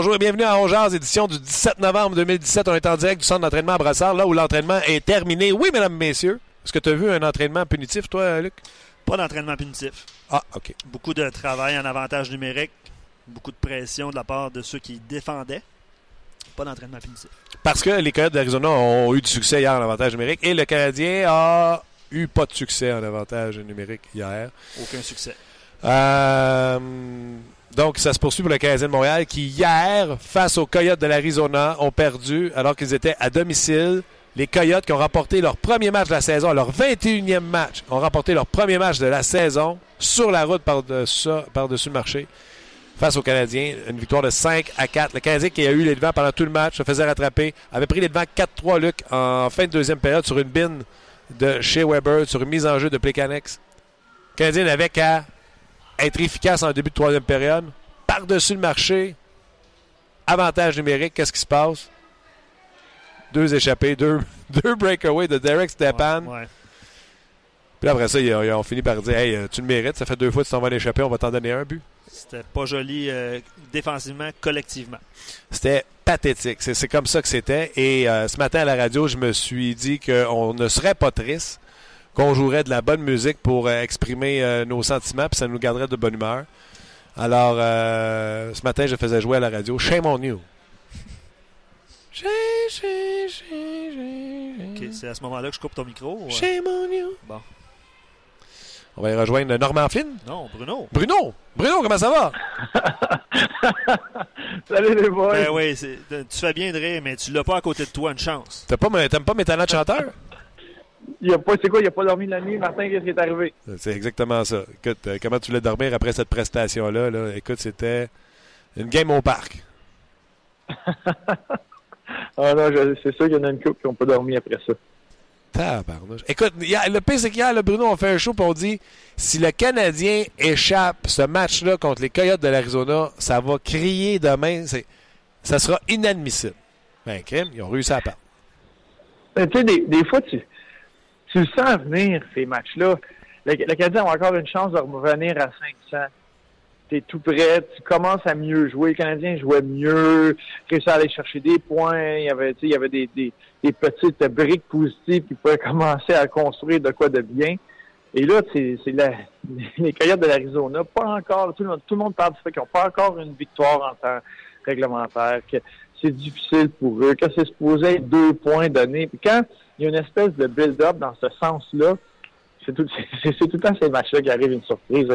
Bonjour et bienvenue à Ongears, édition du 17 novembre 2017. On est en direct du centre d'entraînement à Brassard, là où l'entraînement est terminé. Oui, mesdames, messieurs. Est-ce que tu as vu un entraînement punitif, toi, Luc? Pas d'entraînement punitif. Ah, OK. Beaucoup de travail en avantage numérique, beaucoup de pression de la part de ceux qui défendaient. Pas d'entraînement punitif. Parce que les Coyotes d'Arizona ont eu du succès hier en avantage numérique et le Canadien a eu pas de succès en avantage numérique hier. Aucun succès. Euh, donc, ça se poursuit pour le Canadien de Montréal qui, hier, face aux Coyotes de l'Arizona, ont perdu alors qu'ils étaient à domicile. Les Coyotes qui ont remporté leur premier match de la saison, leur 21e match, ont remporté leur premier match de la saison sur la route par-dessus par le marché face aux Canadiens. Une victoire de 5 à 4. Le Canadien qui a eu les devants pendant tout le match, se faisait rattraper, avait pris les devants 4-3, Luc, en fin de deuxième période sur une bine de chez Weber, sur une mise en jeu de Plekanex. Le Canadien n'avait qu'à être efficace en début de troisième période. Par-dessus le marché, avantage numérique, qu'est-ce qui se passe? Deux échappés, deux, deux breakaways de Derek Stepan. Ouais, ouais. Puis après ça, ils ont, ils ont fini par dire Hey, tu le mérites, ça fait deux fois que tu t'en vas l'échapper, on va t'en donner un but. C'était pas joli euh, défensivement, collectivement. C'était pathétique. C'est c'est comme ça que c'était. Et euh, ce matin à la radio, je me suis dit qu'on ne serait pas triste, qu'on jouerait de la bonne musique pour euh, exprimer euh, nos sentiments, puis ça nous garderait de bonne humeur. Alors, euh, ce matin, je faisais jouer à la radio Shame on you. Ok, C'est à ce moment-là que je coupe ton micro. ou, shame on you. Bon. On va y rejoindre Normand Flynn. Non, Bruno. Bruno! Bruno, comment ça va? Salut les boys! Ben oui, tu fais bien de rire, mais tu l'as pas à côté de toi, une chance. T'as pas, t'aimes pas mes talents de chanteur? Il a pas, c'est quoi, il a pas dormi la nuit, Martin, qu'est-ce qui est arrivé? C'est exactement ça. Écoute, euh, comment tu voulais dormir après cette prestation-là? Là? Écoute, c'était une game au parc. Ah non, c'est sûr qu'il y en a une couple qui n'ont pas dormi après ça. Tabarnouche. Écoute, hier- le pire, c'est qu'hier, le Bruno, on fait un show et on dit si le Canadien échappe ce match-là contre les Coyotes de l'Arizona, ça va crier demain. Ça sera inadmissible. Ben, crime, ils ont réussi à perdre. Mais tu sais, des, des fois, tu, tu le sens venir, ces matchs-là. Le, le Canadien a encore une chance de revenir à 500. Tu es tout prêt, tu commences à mieux jouer. Le Canadien jouait mieux, réussi à aller chercher des points. Il y avait, il y avait des, des, des petites briques positives qui pouvaient commencer à construire de quoi de bien. Et là, c'est les Coyotes de l'Arizona, pas encore, tout le, monde, tout le monde parle du fait qu'ils n'ont pas encore une victoire en temps réglementaire, que c'est difficile pour eux, que c'est supposé être deux points donnés. Puis quand il y a une espèce de build-up dans ce sens-là, c'est tout, le temps ces matchs-là qui arrivent une surprise.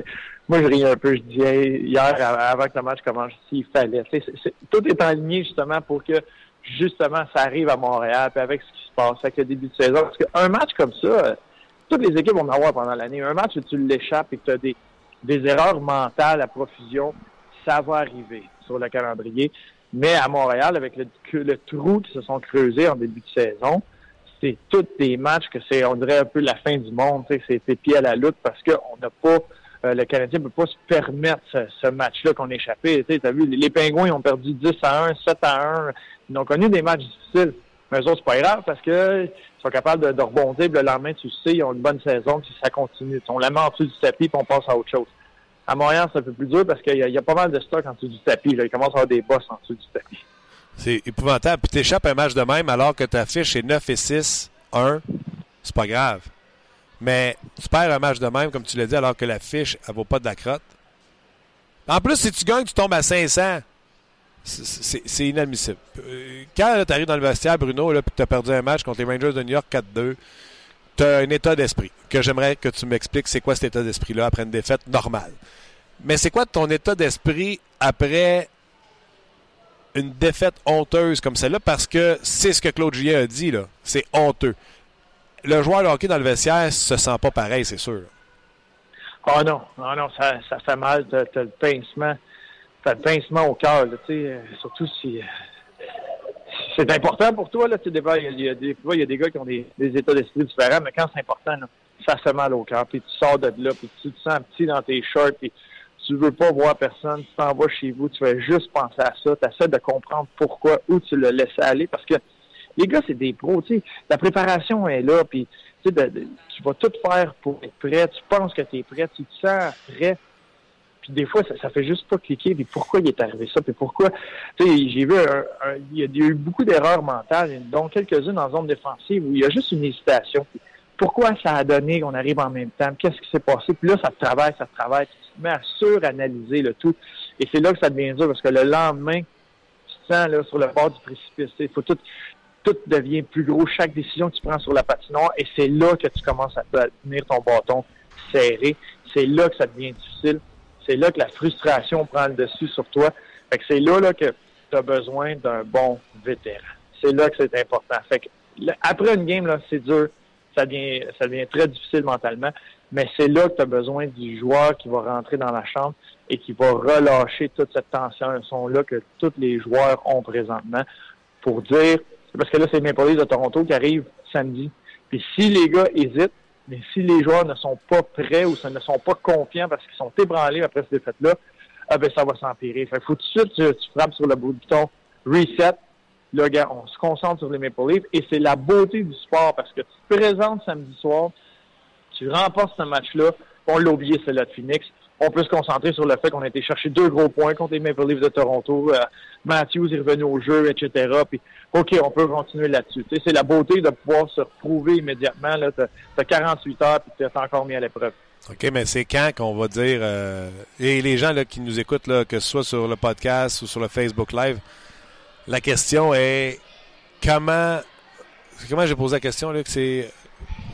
Moi, je riais un peu, je disais hier, avant que le match commence, s'il fallait. Tout est aligné justement pour que justement ça arrive à Montréal, puis avec ce qui se passe, avec le début de saison. Parce qu'un match comme ça, euh, toutes les équipes vont en avoir pendant l'année. Un match où tu l'échappes et que tu as des, erreurs mentales à profusion, ça va arriver sur le calendrier. Mais à Montréal, avec le trou qui se sont creusés en début de saison, c'est tous des matchs que c'est, on dirait un peu la fin du monde. C'est tes pieds à la lutte parce qu'on n'a pas, euh, le Canadien ne peut pas se permettre ce, ce match-là qu'on a échappé. Tu as vu, les, les Pingouins ils ont perdu 10 à 1, 7 à 1. Ils ont connu des matchs difficiles. Mais eux autres, c'est pas grave parce que ils sont capables de, rebondir. puis Le lendemain, tu sais, ils ont une bonne saison, puis ça continue. On la met en dessous du tapis, puis on passe à autre chose. À Montréal, c'est un peu plus dur parce qu'il y, a- pas mal de stock en dessous du tapis. Là. Il commence à avoir des bosses en dessous du tapis. C'est épouvantable. Puis t'échappes un match de même alors que ta fiche est 9 et 6, 1. C'est pas grave. Mais tu perds un match de même, comme tu l'as dit, alors que la fiche, elle vaut pas de la crotte. En plus, si tu gagnes, tu tombes à 500. C'est- inadmissible. Euh, Quand tu arrives dans le vestiaire, Bruno, là, puis tu as perdu un match contre les Rangers de New York 4-2, tu as un état d'esprit que j'aimerais que tu m'expliques c'est quoi cet état d'esprit-là après une défaite normale. Mais c'est quoi ton état d'esprit après une défaite honteuse comme celle-là parce que c'est ce que Claude Julien a dit, là. C'est honteux. Le joueur de hockey dans le vestiaire se sent pas pareil, c'est sûr. Ah non, non, non, ça, ça fait mal, t'as, t'as le pincement. T'as le pincement au cœur, euh, surtout si. euh, C'est important pour toi, là, tu il y a- il y, a des il y a des gars qui ont des, états d'esprit différents, mais quand c'est important, ça fait mal au cœur, puis tu sors de là, puis tu te sens petit dans tes shorts, puis tu veux pas voir personne, tu t'en vas chez vous, tu fais juste penser à ça, tu essaies de comprendre pourquoi, où tu l'as laissé aller, parce que les gars, c'est des pros, tu sais, la préparation est là, puis tu vas tout faire pour être prêt, tu penses que tu es prêt, tu te sens prêt, puis des fois, ça, ça fait juste pas cliquer. Puis pourquoi il est arrivé ça? Puis pourquoi? Tu sais, j'ai vu, un- il y a eu beaucoup d'erreurs mentales, dont quelques-unes en zone défensive où il y a juste une hésitation. Pourquoi ça a donné qu'on arrive en même temps? Qu'est-ce qui s'est passé? Puis là, ça te travaille, ça te travaille. Mets à suranalyser le tout. Et c'est là que ça devient dur parce que le lendemain, tu te sens là, sur le bord du précipice. Il faut tout, tout devient plus gros. Chaque décision que tu prends sur la patinoire, et c'est là que tu commences à te- tenir ton bâton serré. C'est là que ça devient difficile. C'est là que la frustration prend le dessus sur toi. Fait que c'est là, là que tu as besoin d'un bon vétéran. C'est là que c'est important. Fait que après une game, là, c'est dur. Ça devient, ça devient très difficile mentalement. Mais c'est là que tu as besoin du joueur qui va rentrer dans la chambre et qui va relâcher toute cette tension-là que tous les joueurs ont présentement pour dire, parce que là, c'est les Maple Leafs de Toronto qui arrivent samedi. Puis si les gars hésitent, mais si les joueurs ne sont pas prêts ou ne sont pas confiants parce qu'ils sont ébranlés après cette défaite-là, ah ben ça va s'empirer. Fait faut tout de suite tu, frappes sur le bouton reset. Là, gars, on se concentre sur les Maple Leafs et c'est la beauté du sport parce que tu te présentes samedi soir, tu remportes ce match-là, on l'a oublié, c'est là de Phoenix. On peut se concentrer sur le fait qu'on a été chercher deux gros points contre les Maple Leafs de Toronto. Euh, Matthews est revenu au jeu, etc. Puis, OK, on peut continuer là-dessus. C'est la beauté de pouvoir se retrouver immédiatement. Tu as, 48 heures puis tu es encore mis à l'épreuve. OK, mais c'est quand qu'on va dire. euh, et les gens là, qui nous écoutent, là, que ce soit sur le podcast ou sur le Facebook Live, la question est comment. Comment j'ai posé la question, là, que c'est.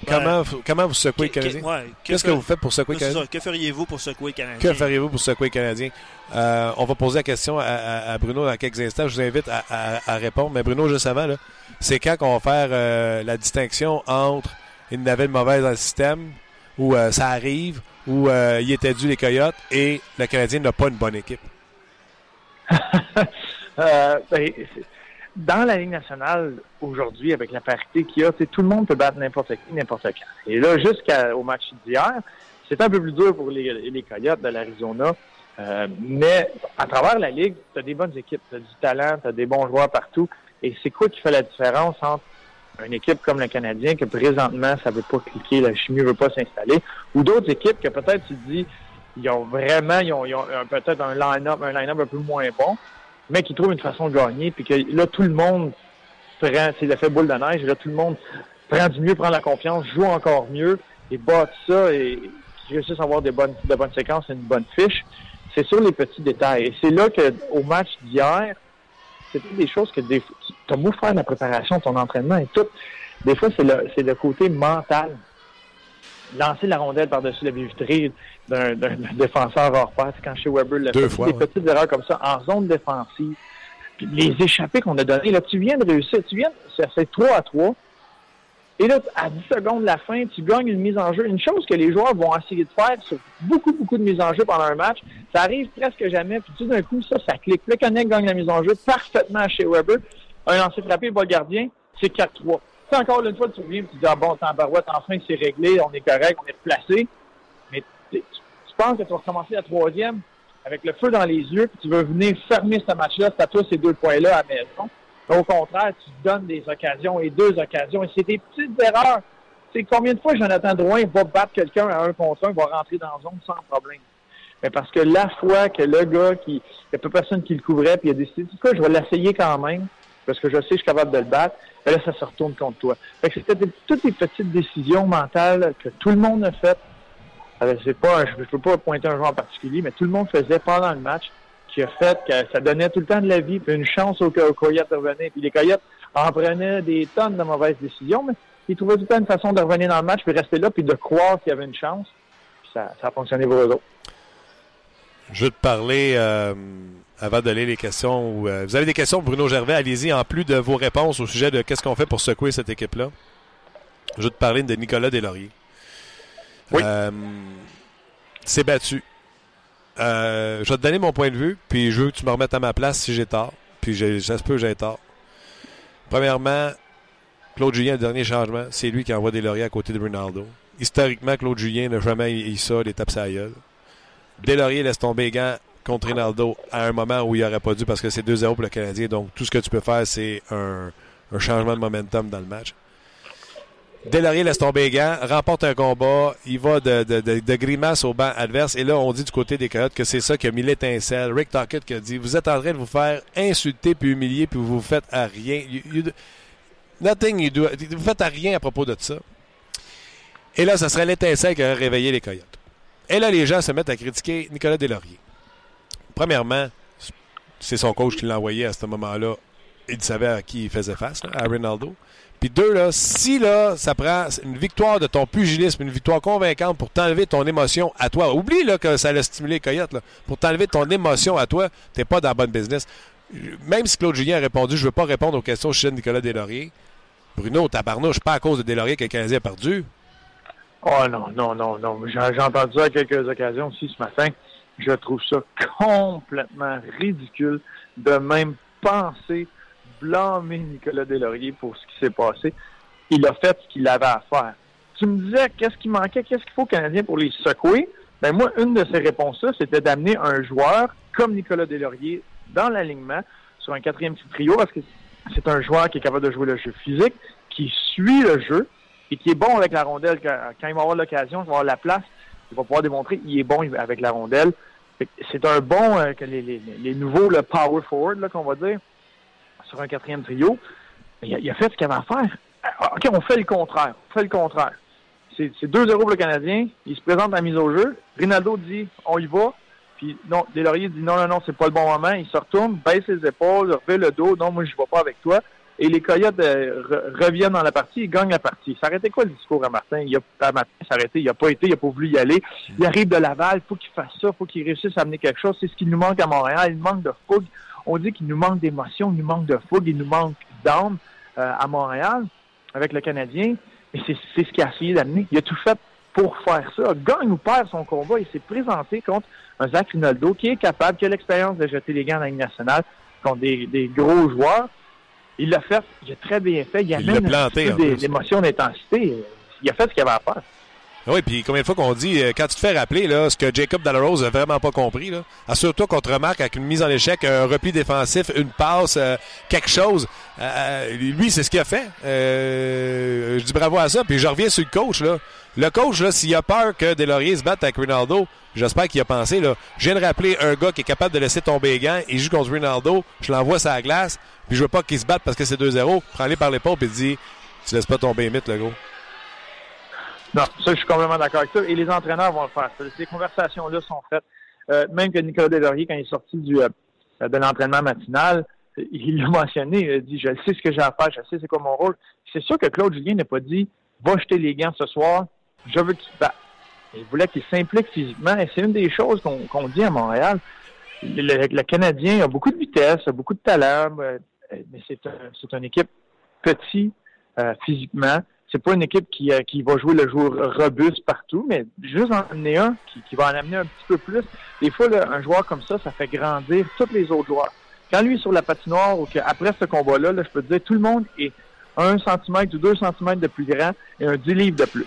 Comment, comment vous secouez le Que- que- Canadien? ouais, Qu'est-ce que vous faites pour secouer le c'est Canadien? ça. Que feriez-vous pour secouer le Canadien? Que feriez-vous pour secouer le Canadien? Euh, on va poser la question à, à- à Bruno dans quelques instants. Je vous invite à, à- à répondre. Mais Bruno, juste avant, là, c'est quand qu'on va faire euh, la distinction entre une navette mauvaise dans le système, où euh, ça arrive, où euh, il était dû les Coyotes, et le Canadien n'a pas une bonne équipe? Euh, ben, c'est- dans la Ligue nationale, aujourd'hui, avec la parité qu'il y a, tout le monde peut battre n'importe qui, n'importe quand. Et là, jusqu'au match d'hier, c'est un peu plus dur pour les, les Coyotes de l'Arizona. Euh, mais à travers la Ligue, tu as des bonnes équipes, tu as du talent, tu as des bons joueurs partout. Et c'est quoi qui fait la différence entre une équipe comme le Canadien, que présentement, ça veut pas cliquer, la chimie veut pas s'installer, ou d'autres équipes que peut-être tu dis, ils ont vraiment, ils ont, ont un- peut-être un line-up, un line-up un peu moins bon, mais qui trouvent une façon de gagner, puis que là, tout le monde prend, c'est l'effet boule de neige, là, tout le monde prend du mieux, prend la confiance, joue encore mieux, et bat ça, et réussissent à avoir des bonnes, de bonnes séquences et une bonne fiche. C'est sur les petits détails. Et c'est là que, au match d'hier, c'était des choses que des, tu as beau faire la préparation, ton entraînement et tout. Des fois, c'est le, c'est le côté mental. Lancer la rondelle par-dessus la vitrée d'un, défenseur hors passe, quand chez Weber le Deux fait, fois, des ouais. petites erreurs comme ça en zone défensive. Puis les échappées qu'on a données, là, tu viens de réussir, tu viens, fait 3 à 3. Et là, à 10 secondes de la fin, tu gagnes une mise en jeu. Une chose que les joueurs vont essayer de faire sur beaucoup, beaucoup de mises en jeu pendant un match, ça arrive presque jamais. Puis tout d'un coup, ça, ça clique. Le Connect gagne la mise en jeu parfaitement chez Weber. Un lancer frappé, bas le gardien, c'est 4-3. Sais, encore une fois, tu reviens et tu dis, ah bon, barouette, enfin, c'est réglé, on est correct, on est replacé. Mais tu, penses que tu vas recommencer la troisième avec le feu dans les yeux, puis tu veux venir fermer ce match-là, c'est à toi ces deux points-là à maison. Au contraire, tu donnes des occasions et deux occasions. Et c'est des petites erreurs. Sais, combien de fois Jonathan Drouin va battre quelqu'un à un contre un, va rentrer dans la zone sans problème? Mais parce que la fois que le gars qui, il n'y a pas personne qui le couvrait, puis il a décidé, du coup, je vais l'essayer quand même, parce que je sais que je suis capable de le battre, et là, ça se retourne contre toi. C'était toutes des petites décisions mentales que tout le monde a faites. Pas, je ne peux pas pointer un joueur en particulier, mais tout le monde faisait pendant le match qui a fait que ça donnait tout le temps de la vie, puis une chance aux, aux Coyotes de revenir. Puis les Coyotes en prenaient des tonnes de mauvaises décisions, mais ils trouvaient tout le temps une façon de revenir dans le match, puis rester là, puis de croire qu'il y avait une chance. Puis ça, ça a fonctionné pour eux autres. Je veux te parler euh, avant de lire les questions. Euh, vous avez des questions, Bruno Gervais, allez-y, en plus de vos réponses au sujet de qu'est-ce qu'on fait pour secouer cette équipe-là. Je vais te parler de Nicolas Deslauriers. Oui. Euh, c'est battu. Euh, je vais te donner mon point de vue, puis je veux que tu me remettes à ma place si j'ai tort. Puis ça se peut que j'ai tort. Premièrement, Claude Julien, le dernier changement, c'est lui qui envoie des lauriers à côté de Ronaldo. Historiquement, Claude Julien n'a jamais eu ça, les tapes à la gueule. Deslauriers laisse tomber les gants contre Ronaldo à un moment où il n'aurait pas dû parce que c'est 2-0 pour le Canadien. Donc, tout ce que tu peux faire, c'est un, changement de momentum dans le match. Deslauriers laisse tomber les gants, remporte un combat, il va de, grimace au banc adverse. Et là, on dit du côté des Coyotes que c'est ça qui a mis l'étincelle. Rick Tockett qui a dit Vous êtes en train de vous faire insulter puis humilier, puis vous vous faites à rien. Nothing you do. Vous faites à rien à propos de ça. Et là, ça serait l'étincelle qui aurait réveillé les Coyotes. Et là, les gens se mettent à critiquer Nicolas Deslauriers. Premièrement, c'est son coach qui l'a envoyé à ce moment-là. Il savait à qui il faisait face, à Ronaldo. Puis deux, là, si là, ça prend une victoire de ton pugilisme, une victoire convaincante pour t'enlever ton émotion à toi. Oublie là, que ça allait stimuler les Coyotes. Là. Pour t'enlever ton émotion à toi, t'es pas dans la bonne business. Même si Claude Julien a répondu, je veux pas répondre aux questions chez Nicolas Deslauriers. Bruno, tabarnouche, pas à cause de Deslauriers que le Canadien a perdu. Oh non, non, non, non. J'ai entendu ça à quelques occasions aussi ce matin. Je trouve ça complètement ridicule de même penser blâmer Nicolas Deslauriers pour ce qui s'est passé. Il a fait ce qu'il avait à faire. Tu me disais qu'est-ce qui manquait, qu'est-ce qu'il faut aux Canadiens pour les secouer? Ben moi, une de ces réponses-là, c'était d'amener un joueur comme Nicolas Deslauriers dans l'alignement sur un quatrième petit trio parce que c'est un joueur qui est capable de jouer le jeu physique, qui suit le jeu, et qui est bon avec la rondelle. Quand il va avoir l'occasion, il va avoir la place, il va pouvoir démontrer qu'il est bon avec la rondelle. C'est un bon, euh, les, nouveaux, le power forward, qu'on va dire, sur un quatrième trio. Il a, fait ce qu'il avait à faire. Ah, OK, on fait le contraire. On fait le contraire. C'est c'est 2-0 pour le Canadien. Il se présente à la mise au jeu. Rinaldo dit on y va. Puis non, Deslauriers dit non, non, non, c'est pas le bon moment. Il se retourne, baisse les épaules, refait le dos. Non, moi, je vais pas avec toi. Et les Coyotes euh, re- reviennent dans la partie, ils gagnent la partie. Ça arrêtait quoi le discours à Martin? Il a, à Martin, il a pas été, il a pas voulu y aller. Il arrive de Laval, faut qu'il fasse ça, faut qu'il réussisse à amener quelque chose. C'est ce qui nous manque à Montréal. Il manque de fougue. On dit qu'il nous manque d'émotion, il nous manque de fougue, il nous manque d'âme euh, à Montréal avec le Canadien. C'est c'est ce qu'il a essayé d'amener. Il a tout fait pour faire ça. Gagne ou perd son combat, il s'est présenté contre un Zach Rinaldo qui est capable, qui a l'expérience de jeter les gants dans la Ligue nationale contre des, des gros joueurs. Il l'a fait, il a très bien fait. Il, Il amène l'a un planté, petit en peu d'émotion, d'intensité. Il a fait ce qu'il avait à faire. Oui, puis combien de fois qu'on dit, euh, quand tu te fais rappeler là, ce que Jacob Dallarose a vraiment pas compris, assure-toi qu'on te remarque avec une mise en échec, un repli défensif, une passe, euh, quelque chose. Euh, lui, c'est ce qu'il a fait. Je dis bravo à ça. Puis je reviens sur le coach. Là. Le coach, là, s'il a peur que Deslauriers se batte avec Ronaldo, j'espère qu'il a pensé. Là, je viens de rappeler un gars qui est capable de laisser tomber les gants. Il joue contre Ronaldo. Je l'envoie sur la glace. Puis je veux pas qu'il se batte parce que c'est 2-0. Prends-les par l'épaule et dis Tu laisses pas tomber les mythes, le gros. Non, ça, je suis complètement d'accord avec ça. Et les entraîneurs vont le faire. Ces conversations-là sont faites. Euh, même que Nicolas Deslauriers, quand il est sorti du, euh, de l'entraînement matinal, il l'a mentionné. Il a dit Je sais ce que j'ai à faire, je sais c'est quoi mon rôle. C'est sûr que Claude Julien n'a pas dit Va jeter les gants ce soir, je veux que tu te battes. Il voulait qu'il s'implique physiquement. Et c'est une des choses qu'on qu'on dit à Montréal. Le, le- Canadien a beaucoup de vitesse, a beaucoup de talent, euh, mais c'est un, une équipe petit euh, physiquement. C'est pas une équipe qui, euh, qui va jouer le joueur robuste partout, mais juste en amener un qui, qui va en amener un petit peu plus. Des fois, là, un joueur comme ça, ça fait grandir tous les autres joueurs. Quand lui est sur la patinoire ou qu'après ce combat-là, là, je peux te dire, tout le monde est un centimètre ou deux centimètres de plus grand et un 10 livres de plus.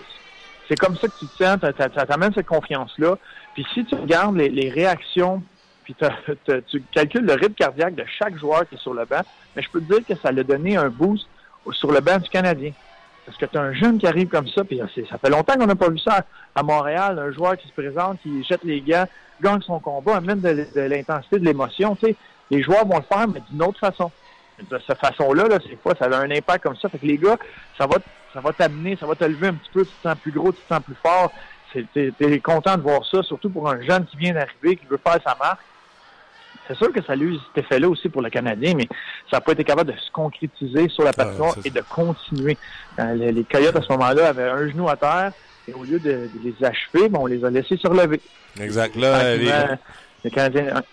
C'est comme ça que tu te sens, ça- t'amène cette confiance-là. Puis si tu regardes les, les réactions, puis tu calcules le rythme cardiaque de chaque joueur qui est sur le banc, mais je peux te dire que ça l'a donné un boost sur le banc du Canadien. Parce que tu as un jeune qui arrive comme ça, puis c'est- ça fait longtemps qu'on n'a pas vu ça à Montréal, un joueur qui se présente, qui jette les gants, gagne son combat, amène de, de l'intensité, de l'émotion. Tu les joueurs vont le faire, mais d'une autre façon. De cette façon-là, là, c'est fois, ça a un impact comme ça. Fait que les gars, ça va, ça va t'amener, ça va te lever un petit peu, tu te sens plus gros, tu te sens plus fort. C'est- T'es t'es content de voir ça, surtout pour un jeune qui vient d'arriver, qui veut faire sa marque. C'est sûr que ça a eu cet effet-là aussi pour le Canadien, mais ça n'a pas été capable de se concrétiser sur la patinoire et de continuer. Euh, les, les Coyotes, à ce moment-là, avaient un genou à terre, et au lieu de, de les achever, ben, on les a laissés se relever. Exact. Là, les, les Canadiens...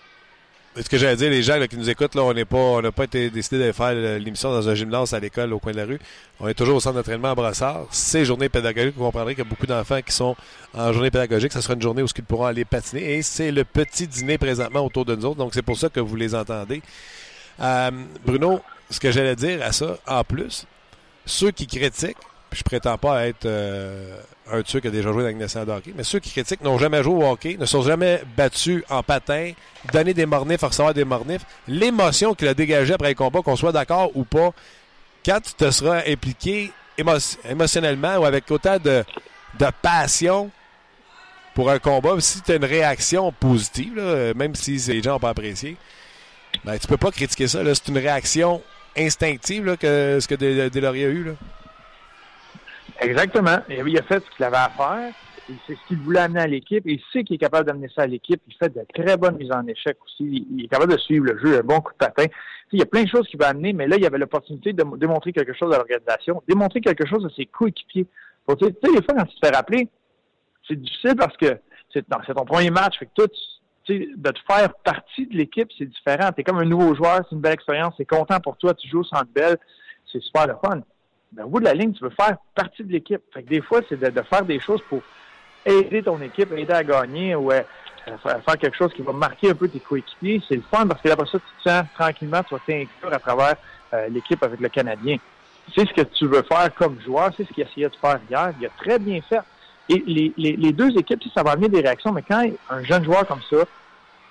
ce que j'allais dire, les gens qui nous écoutent, on pas, n'a pas été décidé de faire l'émission dans un gymnase à l'école au coin de la rue. On est toujours au centre d'entraînement à Brassard. C'est journée pédagogique. Vous comprendrez qu'il y a beaucoup d'enfants qui sont en journée pédagogique. Ça sera une journée où ils pourront aller patiner. Et c'est le petit dîner présentement autour de nous autres. Donc, c'est pour ça que vous les entendez. Euh, Bruno, ce que j'allais dire à ça, en plus, ceux qui critiquent, puis je prétends pas être euh, un de ceux qui a déjà joué dans la de mais ceux qui critiquent n'ont jamais joué au hockey, ne sont jamais battus en patin, donné des mornifs, recevoir des mornifs. L'émotion qu'il a dégagée après le combat, qu'on soit d'accord ou pas, quand tu te seras impliqué émotionnellement ou avec autant de, passion pour un combat, si tu as une réaction positive, même si les gens n'ont pas apprécié, ben, tu peux pas critiquer ça. C'est une réaction instinctive que ce que Deloria a eu. Là. Exactement. Il a fait ce qu'il avait à faire. C'est ce qu'il voulait amener à l'équipe. Il sait qu'il est capable d'amener ça à l'équipe. Il fait de très bonnes mises en échec aussi. Il est capable de suivre le jeu, un bon coup de patin. Il y a plein de choses qu'il va amener, mais là, il y avait l'opportunité de démontrer quelque chose à l'organisation, démontrer quelque chose à ses coéquipiers. Tu sais, des fois, quand tu te fais rappeler, c'est difficile parce que c'est ton premier match. Fait que toi, de te faire partie de l'équipe, c'est différent. Tu es comme un nouveau joueur, c'est une belle expérience, c'est content pour toi, tu joues centre belle, c'est super le fun. Mais au bout de la ligne, tu veux faire partie de l'équipe. Fait que des fois, c'est de, faire des choses pour aider ton équipe, aider à gagner ou euh, faire quelque chose qui va marquer un peu tes coéquipiers. C'est le fun parce que après ça, tu te sens tranquillement, tu vas t'inclure à travers euh, l'équipe avec le Canadien. C'est ce que tu veux faire comme joueur, c'est ce qu'il essayait de faire hier. Il a très bien fait. Et les, les, les deux équipes, ça va amener des réactions, mais quand un jeune joueur comme ça,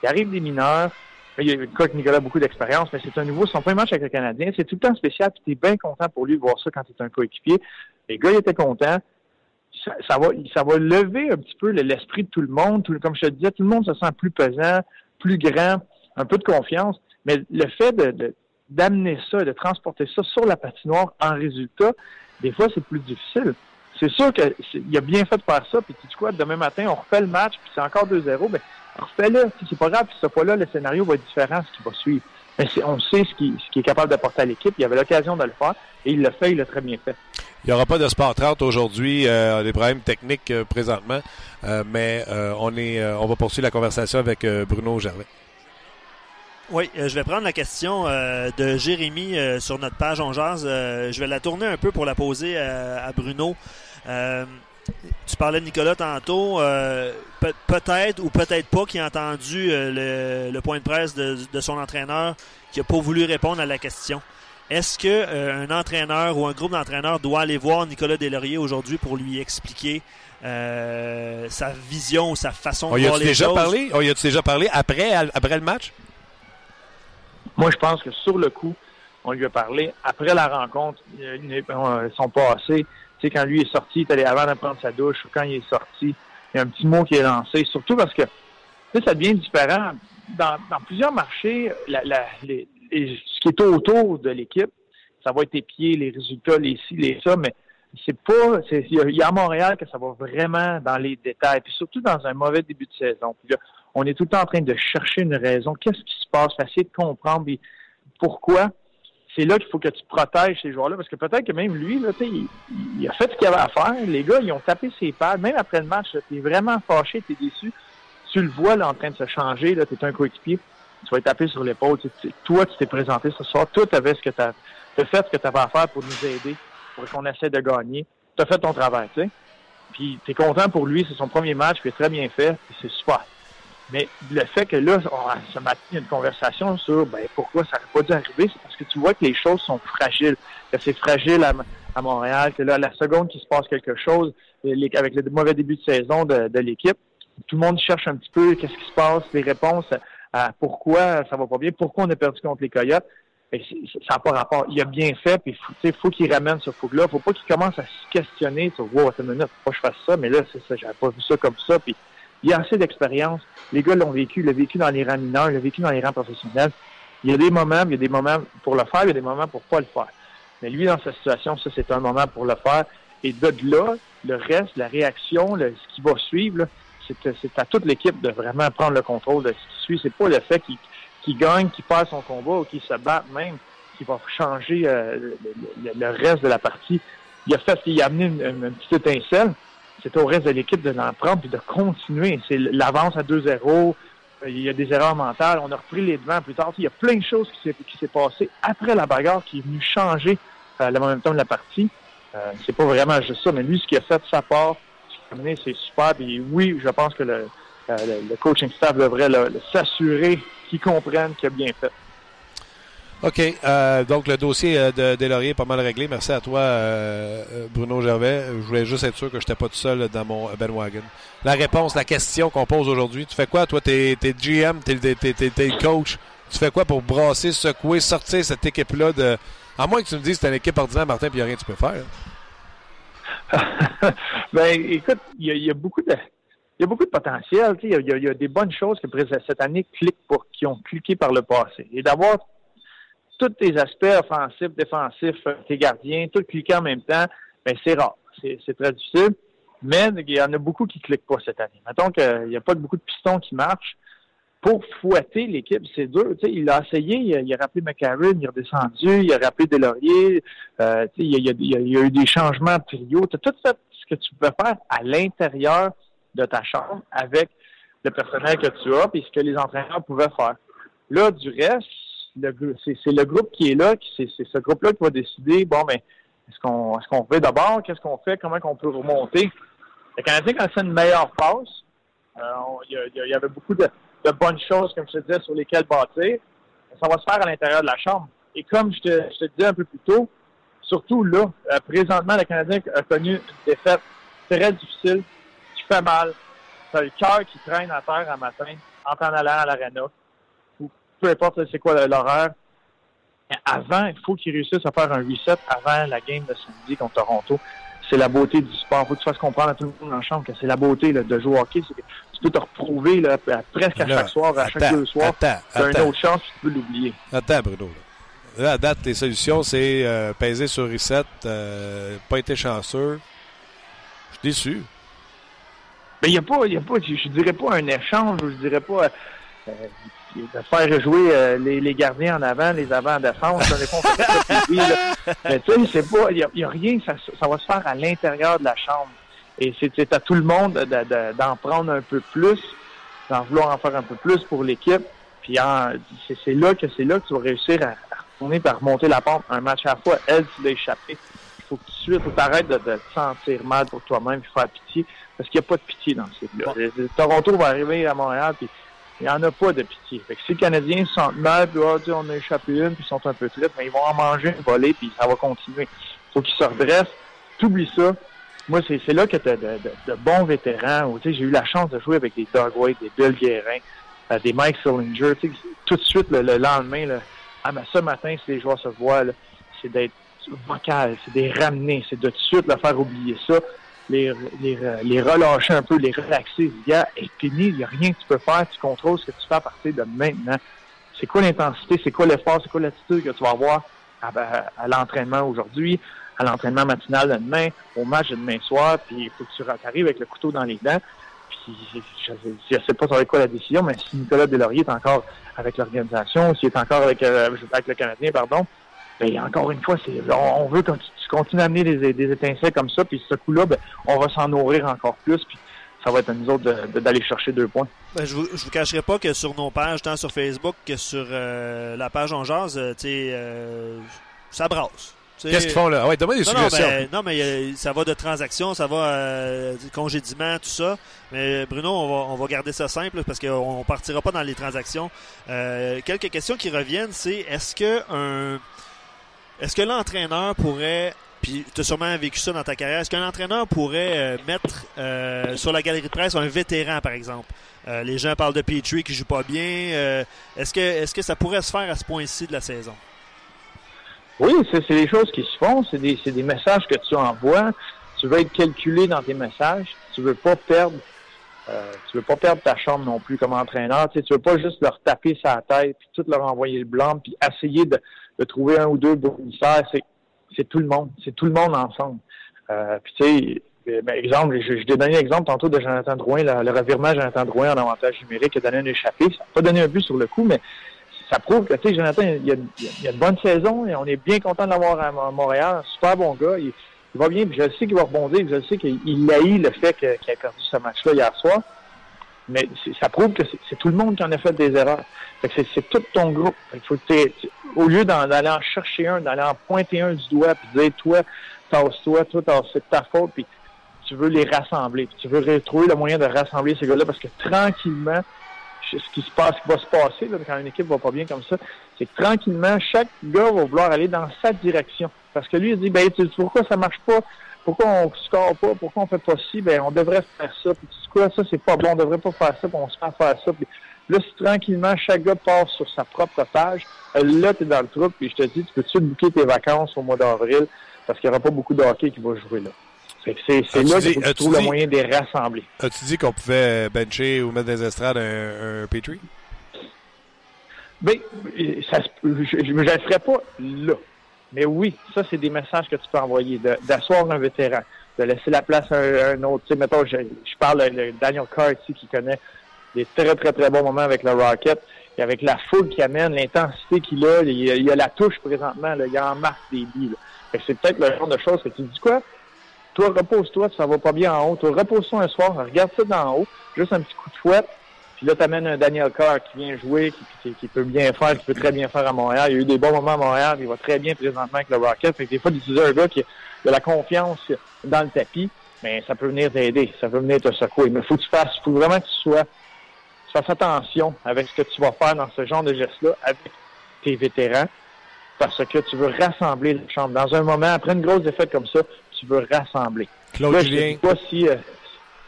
il arrive des mineurs, il y a Nicolas a beaucoup d'expérience, mais c'est un nouveau, son premier match avec le Canadien, c'est tout le temps spécial, puis tu es bien content pour lui de voir ça quand tu es un coéquipier. Les gars, ils étaient contents. Ça, va, ça va lever un petit peu l'esprit de tout le monde. comme je te disais, tout le monde se sent plus pesant, plus grand, un peu de confiance. Mais le fait d'amener ça, de transporter ça sur la patinoire en résultat, des fois, c'est plus difficile. C'est sûr qu'il a bien fait de faire ça, puis tu dis quoi, demain matin, on refait le match, puis c'est encore 2-0, ben, refais-le. C'est pas grave, puis cette fois-là, le scénario va être différent, ce qui va suivre. Mais on sait ce qu'il ce qui est capable d'apporter à l'équipe. Il avait l'occasion de le faire, et il l'a fait, il l'a très bien fait. Il n'y aura pas de Sport 30 aujourd'hui, euh, des problèmes techniques euh, présentement, euh, mais euh, on, est, on va poursuivre la conversation avec Bruno Gervais. Oui, je vais prendre la question de Jérémy sur notre page On je vais la tourner un peu pour la poser à Bruno. Tu parlais de Nicolas tantôt. Euh, peut-être ou peut-être pas qui a entendu euh, le, point de presse de, son entraîneur qui n'a pas voulu répondre à la question. Est-ce que euh, un entraîneur ou un groupe d'entraîneurs doit aller voir Nicolas Delaurier aujourd'hui pour lui expliquer sa vision ou sa façon de voir les déjà choses? Parlé? On y a-tu déjà parlé après, après le match? Moi, je pense que sur le coup, on lui a parlé. Après la rencontre, ils sont pas assez sais, quand lui est sorti, il est allé avant de prendre sa douche, ou quand il est sorti, il y a un petit mot qui est lancé, surtout parce que ça devient différent. Dans, plusieurs marchés, ce qui est autour de l'équipe, ça va être les pieds, les résultats, les ci, les ça, mais c'est pas. Il y, a à Montréal que ça va vraiment dans les détails, puis surtout dans un mauvais début de saison. On est tout le temps en train de chercher une raison. Qu'est-ce qui se passe? Essayer de comprendre pourquoi? C'est là qu'il faut que tu protèges ces joueurs-là, parce que peut-être que même lui, là, il, il a fait ce qu'il avait à faire. Les gars, ils ont tapé ses pads. Même après le match, tu es vraiment fâché, tu es déçu. Tu le vois là, en train de se changer, tu es un coéquipier, tu vas être tapé sur l'épaule. Toi, tu t'es présenté ce soir, toi, tu avais ce que tu as, fait ce que tu avais à faire pour nous aider, pour qu'on essaie de gagner. Tu as fait ton travail, tu. Puis tu es content pour lui, c'est son premier match, puis très bien fait, c'est super. Mais le fait que là, on, ce matin, il y a une conversation sur ben, pourquoi ça n'aurait pas dû arriver, c'est parce que tu vois que les choses sont fragiles, c'est fragile à, Montréal, que là, la seconde qu'il se passe quelque chose, avec le mauvais début de saison de, l'équipe, tout le monde cherche un petit peu qu'est-ce qui se passe, les réponses à pourquoi ça va pas bien, pourquoi on a perdu contre les Coyotes. ça n'a pas rapport. Il a bien fait, puis il faut qu'il ramène ce fou-là. faut pas qu'il commence à se questionner sur Wow, attends minute, faut pas que je fasse ça, mais là, c'est ça, j'avais pas vu ça comme ça. Puis il y a assez d'expérience. Les gars l'ont vécu, l'a vécu dans les rangs mineurs, l'a vécu dans les rangs professionnels. Il y a des moments, il y a des moments pour le faire, il y a des moments pour pas le faire. Mais lui, dans sa situation, ça, c'est un moment pour le faire. Et de là, le reste, la réaction, ce qui va suivre, c'est à toute l'équipe de vraiment prendre le contrôle de ce qui suit. C'est pas le fait qu'il gagne, qu'il perd son combat ou qu'il se batte même qui va changer euh, le, reste de la partie. Il a fait, il a amené une petite étincelle, c'est au reste de l'équipe de l'en prendre et de continuer. C'est l'avance à 2-0. il y a des erreurs mentales. On a repris les devants plus tard. Il y a plein de choses qui s'est, qui s'est passé après la bagarre qui est venu changer euh, le momentum de la partie. Euh, c'est pas vraiment juste ça, mais lui, ce qu'il a fait de sa part, c'est super. Et oui, je pense que le, euh, le, coaching staff devrait s'assurer qu'ils comprennent qu'il a bien fait. OK. Euh, donc, le dossier euh, de Delaurier est pas mal réglé. Merci à toi, euh, Bruno Gervais. Je voulais juste être sûr que je n'étais pas tout seul dans mon Ben Wagon. La réponse, la question qu'on pose aujourd'hui, tu fais quoi? Toi, tu es, GM, tu es, coach. Tu fais quoi pour brasser, secouer, sortir cette équipe-là de. À moins que tu me dises que c'est une équipe ordinaire, Martin, puis il n'y a rien que tu peux faire. ben, écoute, il y, a beaucoup de. Il y a beaucoup de potentiel. Il y, a des bonnes choses que cette année cliquent pour, qui ont cliqué par le passé. Et d'avoir tous tes aspects offensifs, défensifs, euh, tes gardiens, tout cliquer en même temps, ben c'est rare. C'est très difficile. Mais il y en a beaucoup qui ne cliquent pas cette année. Mettons qu'il n'y a pas beaucoup de pistons qui marchent. Pour fouetter l'équipe, c'est dur. il a essayé, il a, rappelé McCarron, il est redescendu, il a rappelé Delaurier, euh, il, a, il, a, eu des changements de trio. Tu as tout fait ce que tu peux faire à l'intérieur de ta chambre avec le personnel que tu as et ce que les entraîneurs pouvaient faire. Là, du reste, c'est le groupe qui est là, c'est ce groupe-là qui va décider, bon, mais est-ce qu'on qu'on fait d'abord, qu'est-ce qu'on fait, comment on peut remonter. Le Canadien, quand c'est une meilleure passe, euh, il y, avait beaucoup de, bonnes choses, comme je te disais, sur lesquelles bâtir. Ça va se faire à l'intérieur de la Chambre. Et comme je te, disais un peu plus tôt, surtout là, euh, présentement, le Canadien a connu une défaite très difficile, qui fait mal. Tu as le cœur qui traîne à terre un matin en t'en allant à l'aréna peu importe c'est quoi l'horaire. Avant, il faut qu'ils réussissent à faire un reset avant la game de samedi contre Toronto. C'est la beauté du sport. Il faut que tu fasses comprendre à tout le monde en chambre que c'est la beauté de jouer au hockey. tu peux te retrouver presque à chaque soir, à chaque deux soirs. Tu as une autre chance, tu peux l'oublier. Attends, Bruno. Là. à date, tes solutions, c'est euh, peser sur reset, euh, pas été chanceux. Je suis déçu. Mais il n'y a pas, y a pas je, dirais pas un échange, je dirais pas euh, de faire jouer euh, les, gardiens en avant, les avant en défense. Mais tu sais, c'est pas, il n'y a, rien, ça, va se faire à l'intérieur de la chambre. Et c'est à tout le monde d'en prendre un peu plus, d'en vouloir en faire un peu plus pour l'équipe. Puis c'est là que c'est là que tu vas réussir à, retourner par remonter la pente un match à la fois. Elle, tu l'as échappé. Il faut que tu faut arrêtes de, te sentir mal pour toi-même et faire pitié. Parce qu'il n'y a pas de pitié dans ce là Toronto va arriver à Montréal puis il n'y en a pas de pitié. Fait que si les Canadiens se sentent mal, puis oh, on a échappé une, puis ils sont un peu tristes, mais ils vont en manger une volée, puis ça va continuer. Faut qu'ils se redressent. T'oublies ça. Moi, c'est là que tu as de, bons vétérans. J'ai eu la chance de jouer avec des Doug White, des Bill Guérin, euh, des Mike Sillinger. Tout de suite, le, lendemain, là, ah, mais ce matin, si les joueurs se voient, c'est d'être vocal, c'est de ramener, c'est de tout de suite leur faire oublier ça les, les, relâcher un peu, les relaxer. Gars, est fini, il n'y a rien que tu peux faire, tu contrôles ce que tu fais à partir de maintenant. C'est quoi l'intensité, c'est quoi l'effort, c'est quoi l'attitude que tu vas avoir à, l'entraînement aujourd'hui, à l'entraînement matinal de demain, au match de demain soir, puis il faut que tu arrives avec le couteau dans les dents. Puis je ne sais pas sur quoi la décision, mais si Nicolas Delaurier est encore avec l'organisation, s'il est encore avec, euh, le Canadien, pardon, ben, encore une fois, on, veut que tu continues à amener des, étincelles comme ça, puis ce coup-là, ben, on va s'en nourrir encore plus, puis ça va être à nous autres d'aller chercher deux points. Ben, je ne vous, vous cacherai pas que sur nos pages, tant sur Facebook que sur euh, la page en jazz, euh, euh, ça brasse. Qu'est-ce qu'ils font là? Ah ouais, donne des non, suggestions. Ben, non, mais ça va de transactions, ça va euh, congédiement, tout ça. Mais Bruno, on va, on va garder ça simple parce qu'on ne partira pas dans les transactions. quelques questions qui reviennent, c'est est-ce que un est-ce que l'entraîneur pourrait, puis tu as sûrement vécu ça dans ta carrière, est-ce qu'un entraîneur pourrait euh, mettre euh, sur la galerie de presse un vétéran, par exemple? Euh, les gens parlent de Petrie qui joue pas bien. est-ce que ça pourrait se faire à ce point-ci de la saison? Oui, c'est des choses qui se font. C'est des, des, messages que tu envoies. Tu veux être calculé dans tes messages. Tu veux pas perdre tu veux pas perdre ta chambre non plus comme entraîneur. Tu, sais, tu veux pas juste leur taper sa tête puis tout leur envoyer le blanc puis essayer de, de trouver un ou deux bonisseurs, c'est, c'est tout le monde. C'est tout le monde ensemble. Euh, puis tu sais, exemple, je, je t'ai donné l'exemple tantôt de Jonathan Drouin, le, revirement de Jonathan Drouin en avantage numérique a donné un échappé. Ça n'a pas donné un but sur le coup, mais ça prouve que, tu sais, Jonathan, il y, a, il a, une bonne saison et on est bien content de l'avoir à Montréal. Super bon gars. Il, va bien, puis je sais qu'il va rebondir, je sais qu'il eu le fait qu'il a perdu ce match-là hier soir. Mais ça prouve que c'est tout le monde qui en a fait des erreurs. c'est tout ton groupe. faut au lieu d'aller en chercher un, d'aller en pointer un du doigt, puis dire, toi, tasse-toi, toi, c'est ta faute, puis tu veux les rassembler. tu veux trouver le moyen de rassembler ces gars-là parce que tranquillement, ce qui se passe, qui va se passer là, quand une équipe va pas bien comme ça, c'est que tranquillement, chaque gars va vouloir aller dans sa direction. Parce que lui, il dit, ben, tu pourquoi ça marche pas? Pourquoi on score pas? Pourquoi on fait pas ci? Ben, on devrait faire ça. Puis, tu quoi, ça, c'est pas bon. On devrait pas faire ça. Puis, on se fait faire ça. Puis, là, si tranquillement, chaque gars passe sur sa propre page, là, tu es dans le trou. Puis, je te dis, tu peux-tu bouquer tes vacances au mois d'avril? Parce qu'il n'y aura pas beaucoup de hockey qui va jouer là. C'est là que tu trouves le moyen de les rassembler. As-tu dit qu'on pouvait bencher ou mettre des estrades un, un Petrie? Ben, ça, je ne le ferai pas là. Mais oui, ça, c'est des messages que tu peux envoyer, d'asseoir un vétéran, de laisser la place à un, autre. Tu sais, mettons, je, parle de Daniel Carr ici qui connaît des très, très, très bons moments avec le Rocket. Et avec la foule qui amène, l'intensité qu'il a, il, y a la touche présentement, là, il en marque des billes. C'est peut-être le genre de choses que tu dis quoi? Toi, repose-toi, ça va pas bien en haut. Toi, repose-toi un soir, regarde ça d'en haut, juste un petit coup de fouette, puis là, tu amènes un Daniel Carr qui vient jouer, qui, peut bien faire, qui peut très bien faire à Montréal. Il y a eu des bons moments à Montréal, il va très bien présentement avec le Rocket. Fait que des fois, d'utiliser un gars qui a de la confiance dans le tapis, mais ça peut venir t'aider, ça peut venir te secouer. Mais faut que tu fasses, faut vraiment que tu sois, tu fasses attention avec ce que tu vas faire dans ce genre de geste-là avec tes vétérans, parce que tu veux rassembler la chambre. Dans un moment, après une grosse défaite comme ça, tu veux rassembler. Claude Là. Je sais pas si, euh,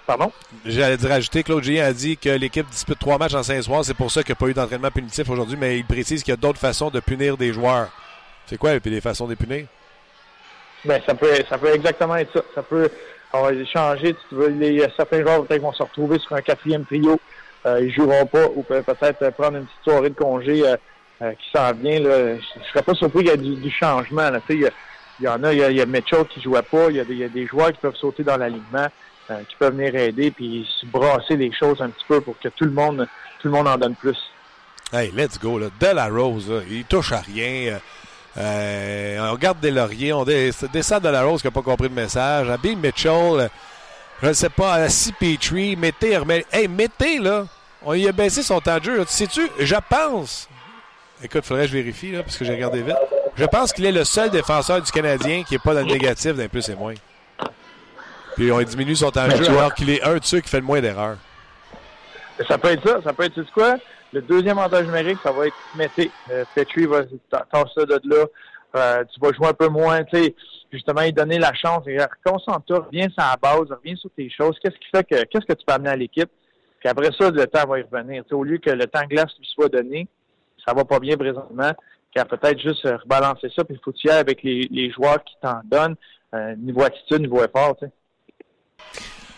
Pardon? J'allais dire rajouter, Claude Julien a dit que l'équipe dispute trois matchs en cinq soirs. C'est pour ça qu'il n'y a pas eu d'entraînement punitif aujourd'hui, mais il précise qu'il y a d'autres façons de punir des joueurs. C'est quoi, puis les façons de les punir? Ben, ça peut, ça peut exactement être ça. Ça peut, on va changer. Tu veux, les, certains joueurs peut-être vont se retrouver sur un quatrième trio. Euh, ils joueront pas ou peut-être prendre une petite soirée de congé euh, euh, qui s'en vient. Là. Je ne serais pas surpris qu'il y ait du, changement. Là. Il, y, il y en a, il y a, Mitchell qui jouait pas. Il y, a des, il y a des joueurs qui peuvent sauter dans l'alignement. Euh, qui peuvent venir aider puis se brasser les choses un petit peu pour que tout le monde tout le monde en donne plus. Hey, let's go. Là. De la Rose, il touche à rien. Euh, on regarde des lauriers, on descend de la Rose qui n'a pas compris le message. À Bill Mitchell, je ne sais pas, à CP3, mettez, hey, mettez là. On y a baissé son temps de jeu. Tu sais-tu, je pense. Écoute, il faudrait que je vérifie là, parce que j'ai regardé vite. Je pense qu'il est le seul défenseur du Canadien qui n'est pas dans le négatif d'un plus et moins. Puis on diminue son temps de jeu alors qu'il est un de ceux qui fait le moins d'erreurs. Ça peut être ça. Ça peut être, tu quoi? Le deuxième avantage numérique, ça va être Mété. Euh, Petrie va tasser ça de là. Euh, tu vas jouer un peu moins, tu sais, justement, il donner la chance. Concentre-toi, reviens sur la base, reviens sur tes choses. Qu'est-ce qui fait que, qu'est-ce que tu peux amener à l'équipe? Puis après ça, le temps va y revenir. au lieu que le temps glace lui soit donné, ça va pas bien présentement, qu'à peut-être juste rebalancer ça, puis il faut y avec les, les joueurs qui t'en donnent, euh, niveau attitude, niveau effort, tu sais.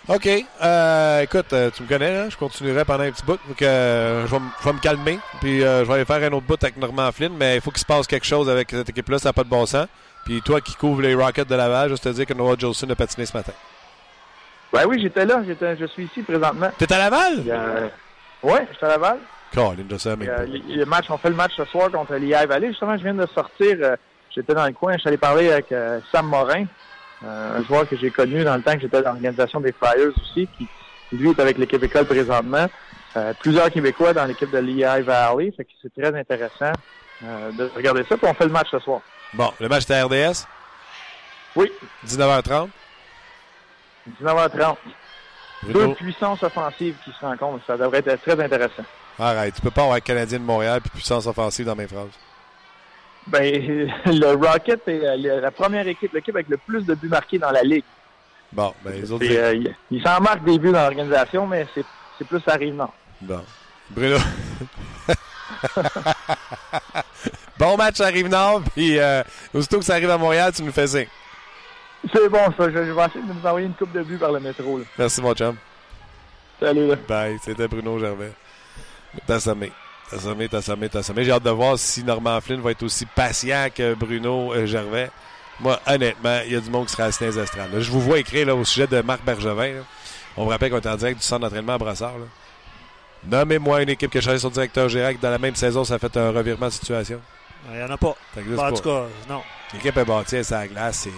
OK. Euh, écoute, euh, tu me connais, je continuerai pendant un petit bout. Donc, euh, je, vais me calmer. Puis je vais aller faire un autre bout avec Norman Flynn. Mais il faut qu'il se passe quelque chose avec cette équipe-là. Ça n'a pas de bon sens. Puis toi qui couvres les Rockets de Laval, juste te dire que Noah Jolson a patiné ce matin. Ben oui, j'étais là. je suis ici présentement. T'es à Laval? Oui, j'étais à Laval. Colin, je sais, on fait le match ce soir contre l'IA Valley. Justement, je viens de sortir. j'étais dans le coin. Je suis allé parler avec Sam Morin. Euh, un joueur que j'ai connu dans le temps que j'étais dans l'organisation des Flyers aussi, qui lui est avec l'équipe école présentement. Euh, plusieurs Québécois dans l'équipe de l'EI Valley, fait que c'est très intéressant euh, de regarder ça. Puis on fait le match ce soir. Bon, le match est à RDS? Oui. 19h30? 19h30. Deux puissances offensives qui se rencontrent. Ça devrait être très intéressant. Arrête, tu peux pas avoir Canadien de Montréal puis puissance offensive dans mes phrases. Ben, le Rocket est euh, la première équipe, l'équipe avec le plus de buts marqués dans la Ligue. Bon, ben, les autres. Euh, ils s'en marquent des buts dans l'organisation, mais c'est plus non. Bon. Bruno. bon match à Rive-Nord, puis euh, aussitôt que ça arrive à Montréal, tu nous fais signe. C'est bon, ça. Je, vais essayer de nous envoyer une coupe de buts par le métro. Merci, mon chum. Salut. Là. Bye. C'était Bruno Gervais. T'as sommé. T'as sommé, t'as sommé, t'as sommé. J'ai hâte de voir si Norman Flynn va être aussi patient que Bruno euh, Gervais. Moi, honnêtement, il y a du monde qui sera assis dans les estrades. Je vous vois écrire là, au sujet de Marc Bergevin. On me rappelle qu'on est en direct du centre d'entraînement à Brassard. Nommez-moi une équipe qui a changé son directeur général dans la même saison, ça a fait un revirement de situation. Il n'y en a pas. en tout cas, non. L'équipe est bâtie, c'est la glace.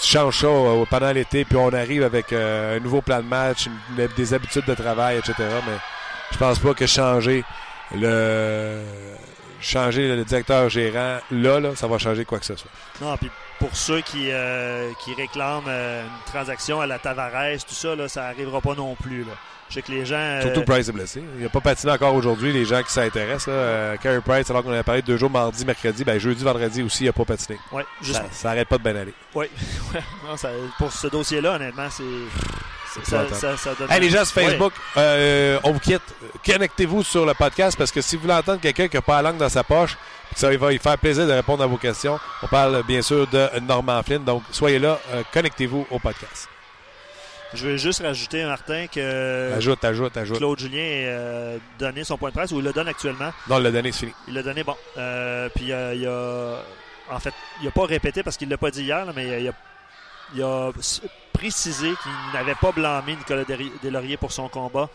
changes ça euh, pendant l'été, puis on arrive avec euh, un nouveau plan de match, une- des habitudes de travail, etc. Mais je pense pas que changer le changer le directeur gérant là, là, ça va changer quoi que ce soit. Non, puis pour ceux qui, euh, qui réclament euh, une transaction à la Tavares, tout ça, là, ça arrivera pas non plus. Là. Je sais que les gens. euh, Surtout Price est blessé. Il n'a pas patiné encore aujourd'hui, les gens qui s'intéressent. Euh, Carey Price, alors qu'on avait parlé de deux jours, mardi, mercredi, ben jeudi, vendredi aussi, il n'a pas patiné. ouais, juste, Ça, ça arrête pas de bien aller. ça- pour ce dossier-là, honnêtement, c'est. Ça, Épouvantable. ça, ça donne. Hey, les gens sur Ouais. Facebook, euh, on vous quitte. Connectez-vous sur le podcast parce que si vous voulez entendre quelqu'un qui n'a pas la langue dans sa poche, ça va lui faire plaisir de répondre à vos questions, on parle bien sûr de Norman Flynn. Donc, soyez là, euh, connectez-vous au podcast. Je veux juste rajouter, Martin, que Ajoute, ajoute, ajoute. Claude Julien a euh, donné son point de presse, ou il le donne actuellement? Non, le donné, c'est fini. Il l'a donné, bon. Euh, puis euh, il a. En fait, il n'a pas répété parce qu'il ne l'a pas dit hier, là, mais il a, il a précisé qu'il n'avait pas blâmé Nicolas Deslauriers pour son combat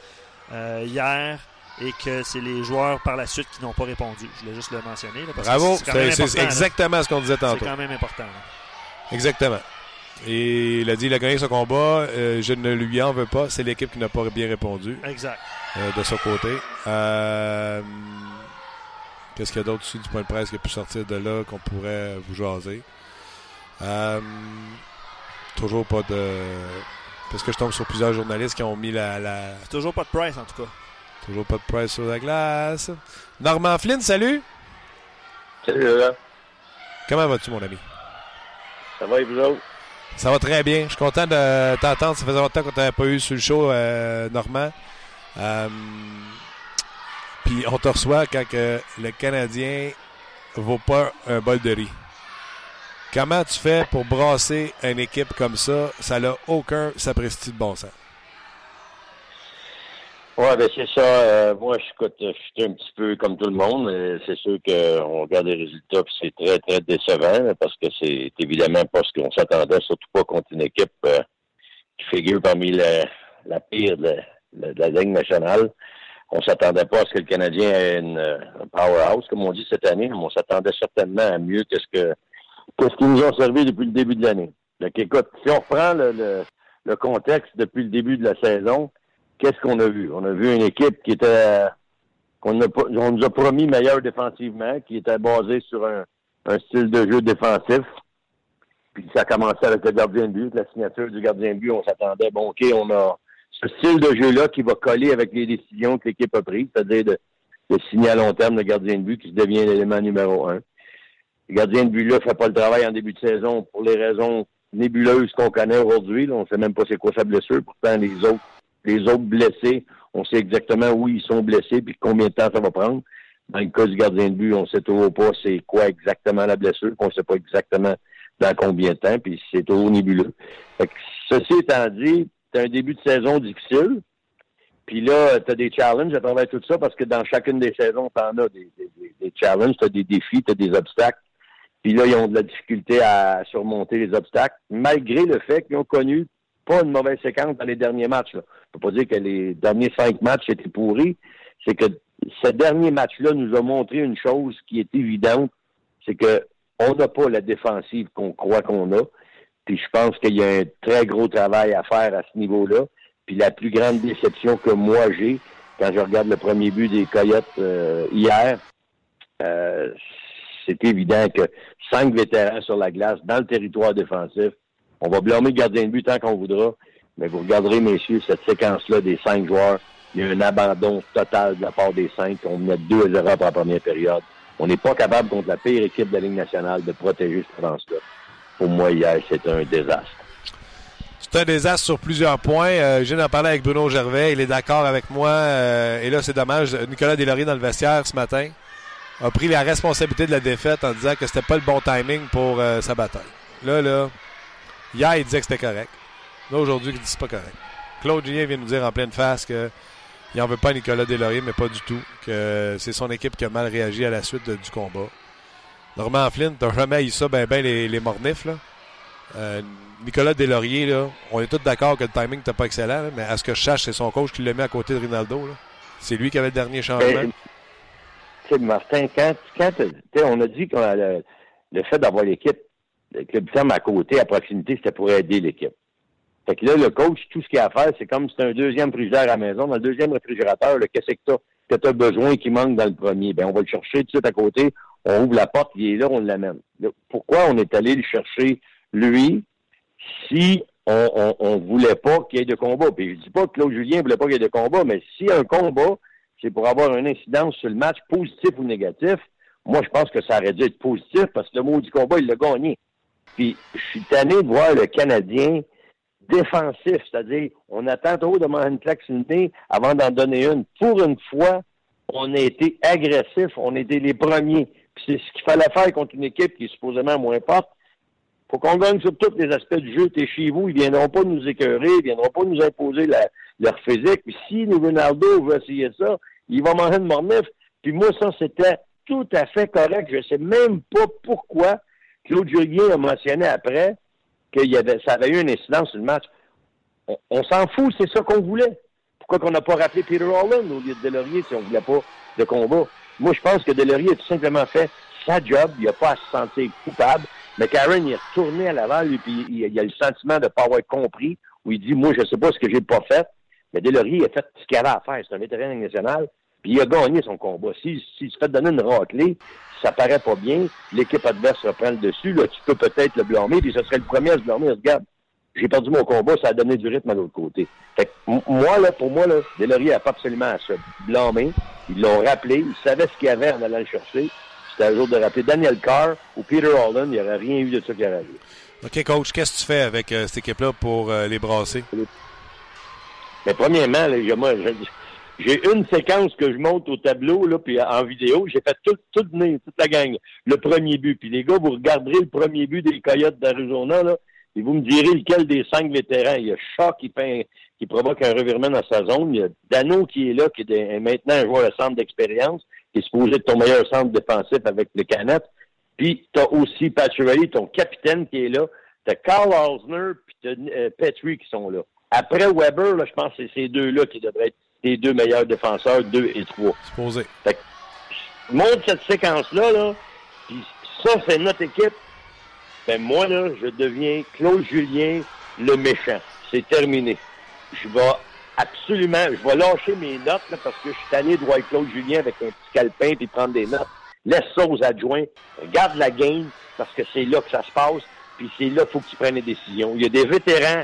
euh, hier et que c'est les joueurs par la suite qui n'ont pas répondu. Je voulais juste le mentionner. là, parce que Bravo, c'est c'est c'est là. exactement ce qu'on disait C'est tantôt. quand même important. là. Exactement. Et il a dit il a gagné son combat, euh, je ne lui en veux pas, c'est l'équipe qui n'a pas bien répondu Exact. euh, de son côté. Qu'est-ce qu'il y a d'autre du point de presse qui a pu sortir de là qu'on pourrait vous jaser? Toujours pas de. Parce que je tombe sur plusieurs journalistes qui ont mis la, la- Toujours pas de price, en tout cas. Toujours pas de presse sur la glace. Normand Flynn, salut! Salut là, Comment vas-tu, mon ami? ça va et vous autres? Ça va très bien. Je suis content de t'entendre. Ça faisait longtemps qu'on t'avait pas eu sur le show, euh, Normand. Euh, Puis on te reçoit quand que le Canadien vaut pas un bol de riz. Comment tu fais pour brasser une équipe comme ça? Ça n'a aucun sapristi de bon sens? Ouais, ben c'est ça. euh, moi, je, suis un petit peu comme tout le monde. C'est sûr qu'on regarde les résultats, puis c'est très, très décevant, parce que c'est évidemment pas ce qu'on s'attendait, surtout pas contre une équipe euh, qui figure parmi la, pire de, la- de la Ligue nationale. On s'attendait pas à ce que le Canadien ait une, euh, un powerhouse, comme on dit cette année, mais on s'attendait certainement à mieux que ce que qu'est-ce qu'ils nous ont servi depuis le début de l'année? Donc, écoute, si on reprend le, contexte depuis le début de la saison, qu'est-ce qu'on a vu? On a vu une équipe qui était qu'on on nous a promis meilleur défensivement, qui était basée sur un, un style de jeu défensif. Puis ça a commencé avec le gardien de but, la signature du gardien de but, on s'attendait, bon, OK, on a ce style de jeu-là qui va coller avec les décisions que l'équipe a prises, c'est-à-dire de, de signer à long terme le gardien de but qui devient l'élément numéro un. Le gardien de but-là fait pas le travail en début de saison pour les raisons nébuleuses qu'on connaît aujourd'hui. On sait même pas c'est quoi sa blessure. Pourtant, les autres, les autres blessés, on sait exactement où ils sont blessés puis combien de temps ça va prendre. Dans le cas du gardien de but, on sait toujours pas c'est quoi exactement la blessure, on sait pas exactement dans combien de temps, puis c'est toujours nébuleux. Fait que, ceci étant dit, c'est un début de saison difficile. Puis là, tu as des challenges à travers tout ça parce que dans chacune des saisons, tu en as des- des challenges, tu as des défis, tu as des obstacles. Puis là, ils ont de la difficulté à surmonter les obstacles, malgré le fait qu'ils ont connu pas une mauvaise séquence dans les derniers matchs. Là. On peut pas dire que les derniers cinq matchs étaient pourris. C'est que ce dernier match-là nous a montré une chose qui est évidente, c'est que on n'a pas la défensive qu'on croit qu'on a. Puis je pense qu'il y a un très gros travail à faire à ce niveau-là. Puis la plus grande déception que moi j'ai, quand je regarde le premier but des Coyotes euh, hier, euh, c'est évident que cinq vétérans sur la glace dans le territoire défensif, on va blâmer le gardien de but tant qu'on voudra, mais vous regarderez, messieurs, cette séquence-là des cinq joueurs, il y a un abandon total de la part des cinq. On met 2 à 0 après la première période. On n'est pas capable, contre la pire équipe de la Ligue nationale, de protéger cette avance-là. Pour moi, hier, c'était un désastre. C'est un désastre sur plusieurs points. Euh, je viens d'en parler avec Bruno Gervais. Il est d'accord avec moi. euh, et là, c'est dommage. Nicolas Deslauriers, dans le vestiaire ce matin, a pris la responsabilité de la défaite en disant que c'était pas le bon timing pour euh, sa bataille. Là, là, hier, il disait que c'était correct. Là, aujourd'hui, il dit que c'est pas correct. Claude Julien vient nous dire en pleine face que il n'en veut pas Nicolas Deslauriers, mais pas du tout. Que c'est son équipe qui a mal réagi à la suite du combat. Normand Flynn, t'as jamais eu ça ben ben les, les mornifs, là. Euh, Nicolas Deslauriers, là, on est tous d'accord que le timing n'était pas excellent, mais à ce que je sache, c'est son coach qui l'a mis à côté de Rinaldo. C'est lui qui avait le dernier changement. Martin, quand, quand on a dit que le, fait d'avoir l'équipe le club à côté, à proximité, c'était pour aider l'équipe. Fait que là, le coach, tout ce qu'il a à faire, c'est comme si c'est un deuxième frigidaire à la maison. Dans le deuxième réfrigérateur, qu'est-ce que t'as? Que t'as besoin qui manque dans le premier? Ben, on va le chercher tout de suite à côté. On ouvre la porte, il est là, on l'amène. Pourquoi on est allé le chercher, lui, si on, on, voulait pas qu'il y ait de combat? Puis je dis pas que Claude Julien voulait pas qu'il y ait de combat, mais si un combat, c'est pour avoir une incidence sur le match, positif ou négatif, moi, je pense que ça aurait dû être positif parce que le mot du combat, il l'a gagné. Puis, je suis tanné de voir le Canadien défensif, c'est-à-dire, on attend trop de une claque avant d'en donner une. Pour une fois, on a été agressif, on a été les premiers. Puis c'est ce qu'il fallait faire contre une équipe qui est supposément moins forte. Faut qu'on gagne sur tous les aspects du jeu. T'es chez vous, ils viendront pas nous écœurer, ils viendront pas nous imposer leur physique. Puis si Ronaldo veut essayer ça, il va manger de mornif. Puis moi, ça, c'était tout à fait correct. Je sais même pas pourquoi Claude Julien a mentionné après que ça avait eu une incidence sur le match. On, s'en fout, c'est ça qu'on voulait. Pourquoi qu'on n'a pas rappelé Peter Holland au lieu de Delorier si on voulait pas de combat? Moi, je pense que Delorier a tout simplement fait sa job. Il n'a pas à se sentir coupable. Mais Karen, il est retourné à l'avant, et puis il, a le sentiment de ne pas avoir compris, où il dit, moi, je ne sais pas ce que j'ai pas fait. Mais Delorier a fait ce qu'il avait à faire. C'est un vétéran national. Puis il a gagné son combat. S'il si, se fait donner une raclée, ça paraît pas bien, l'équipe adverse reprend le dessus, là, tu peux peut-être le blâmer, puis ce serait le premier à se blâmer. Regarde, j'ai perdu mon combat, ça a donné du rythme à l'autre côté. Fait que, moi, là, pour moi, là, Delorier n'a pas absolument à se blâmer. Ils l'ont rappelé, ils savaient ce qu'il y avait en allant le chercher. C'était un jour de rappeler Daniel Carr ou Peter Holland, il n'y aurait rien eu de ça qui aurait arrivé. OK, coach, qu'est-ce que tu fais avec euh, cette équipe-là pour euh, les brasser? Mais premièrement, là, moi, j'ai une séquence que je monte au tableau, là, puis en vidéo. J'ai fait tout, tout toute la gang. Le premier but. Puis les gars, vous regarderez le premier but des Coyotes d'Arizona, là, et vous me direz lequel des cinq vétérans. Il y a Shaw qui, qui provoque un revirement dans sa zone. Il y a Dano qui est là, qui est maintenant un joueur de centre d'expérience, qui est supposé être ton meilleur centre défensif avec les canettes. Puis tu as aussi Patrick, ton capitaine qui est là. Tu as Carl Osner puis tu as euh, Petrie qui sont là. Après Weber, là, je pense que c'est ces deux-là qui devraient être les deux meilleurs défenseurs, deux et trois. Supposé. Fait que, montre cette séquence-là, là, puis ça, c'est notre équipe. Ben moi, là, je deviens Claude Julien, le méchant. C'est terminé. Je vais absolument, je vais lâcher mes notes, là, parce que je suis tanné de voir Claude Julien avec un petit calepin puis prendre des notes. Laisse ça aux adjoints. Garde la game, parce que c'est là que ça se passe. Puis c'est là qu'il faut que tu prennes des décisions. Il y a des vétérans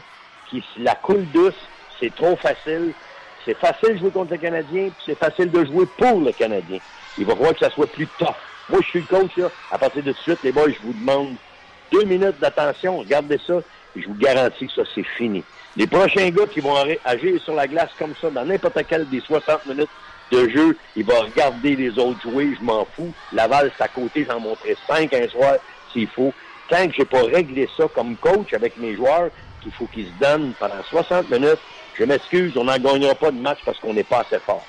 qui la coulent douce. C'est trop facile. C'est facile de jouer contre le Canadien, puis c'est facile de jouer pour le Canadien. Il va falloir que ça soit plus tough. Moi, je suis le coach, là. À partir de suite, les boys, je vous demande deux minutes d'attention, regardez ça, et je vous garantis que ça, c'est fini. Les prochains gars qui vont agir sur la glace comme ça, dans n'importe quel des 60 minutes de jeu, il va regarder les autres jouer, je m'en fous. Laval, c'est à côté, j'en montrais cinq un soir, s'il faut. Tant que j'ai pas réglé ça comme coach avec mes joueurs, qu'il faut qu'ils se donnent pendant 60 minutes, je m'excuse, on n'en gagnera pas de match parce qu'on n'est pas assez fort.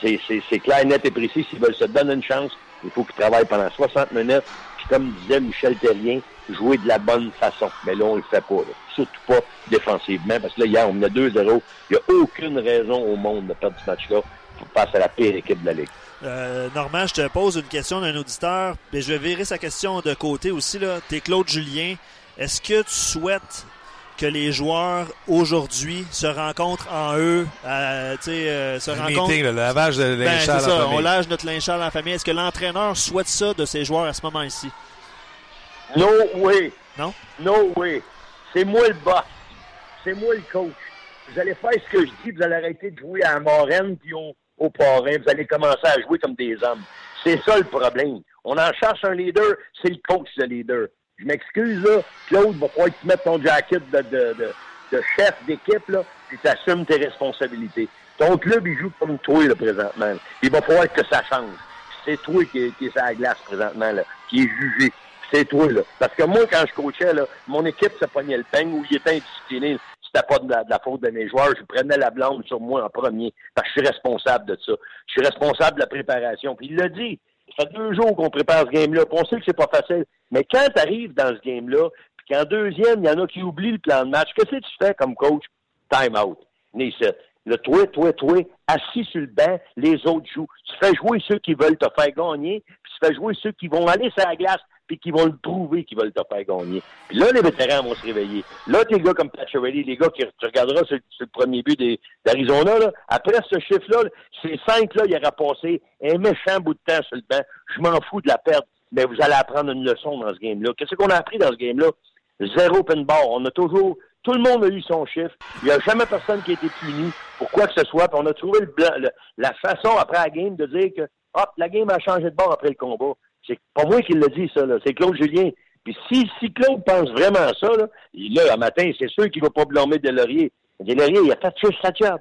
C'est clair, net et précis. S'ils veulent se donner une chance, il faut qu'ils travaillent pendant 60 minutes. Puis comme disait Michel Terrien, jouer de la bonne façon. Mais là, on le fait pas. Surtout pas défensivement. Parce que là, hier, on a 2-0. Il n'y a aucune raison au monde de perdre ce match-là passer à la pire équipe de la Ligue. Euh, Normand, je te pose une question d'un auditeur. Mais je vais virer sa question de côté aussi. Tu es Claude Julien. Est-ce que tu souhaites que les joueurs aujourd'hui se rencontrent en eux, euh, euh, se rencontrent. Meeting, le lavage de ben, linge ben, ça, On lave notre linge à la famille. Est-ce que l'entraîneur souhaite ça de ses joueurs à ce moment-ci? No way. Non? No way. C'est moi le boss. C'est moi le coach. Vous allez faire ce que je dis, vous allez arrêter de jouer à Morène puis au, au Parrain. Vous allez commencer à jouer comme des hommes. C'est ça le problème. On en cherche un leader, c'est le coach le leader. Je m'excuse, là. Claude, va falloir que tu mettes ton jacket de, de, de, de chef d'équipe, là, puis tu assumes tes responsabilités. Ton club, il joue comme toi, là, présentement. Il va falloir que ça change. C'est toi qui, qui est sur la glace, présentement, là, qui est jugé. C'est toi, là. Parce que moi, quand je coachais, là, mon équipe se pognait le peigne ou il était indiscipliné. C'était pas de la, faute de mes joueurs. Je prenais la blâme sur moi en premier. Parce que je suis responsable de ça. Je suis responsable de la préparation. Puis il l'a dit. Ça fait deux jours qu'on prépare ce game-là. On sait que c'est pas facile. Mais quand tu arrives dans ce game-là, puis qu'en deuxième, il y en a qui oublient le plan de match, qu'est-ce que tu fais comme coach? Time out. Le toi, toi, toi, assis sur le banc, les autres jouent. Tu fais jouer ceux qui veulent te faire gagner, puis tu fais jouer ceux qui vont aller sur la glace puis qui vont le prouver qu'ils veulent te faire gagner. Puis là, les vétérans vont se réveiller. Là, tes gars comme Pacioretty, les gars qui tu regarderas sur, le premier but d'Arizona, là, après ce chiffre-là, ces cinq-là, il aura passé un méchant bout de temps sur le banc. Je m'en fous de la perte, mais vous allez apprendre une leçon dans ce game-là. Qu'est-ce qu'on a appris dans ce game-là? Zéro open. On a toujours tout le monde a eu son chiffre. Il n'y a jamais personne qui a été puni pour quoi que ce soit. Puis on a trouvé le, la façon après la game de dire que hop, la game a changé de bord après le combat. C'est pas moi qui l'a dit, ça. C'est Claude Julien. Puis si, si Claude pense vraiment à ça, là, là, un matin, c'est sûr qu'il va pas blâmer Delorier. Delorier, il a fait juste sa job.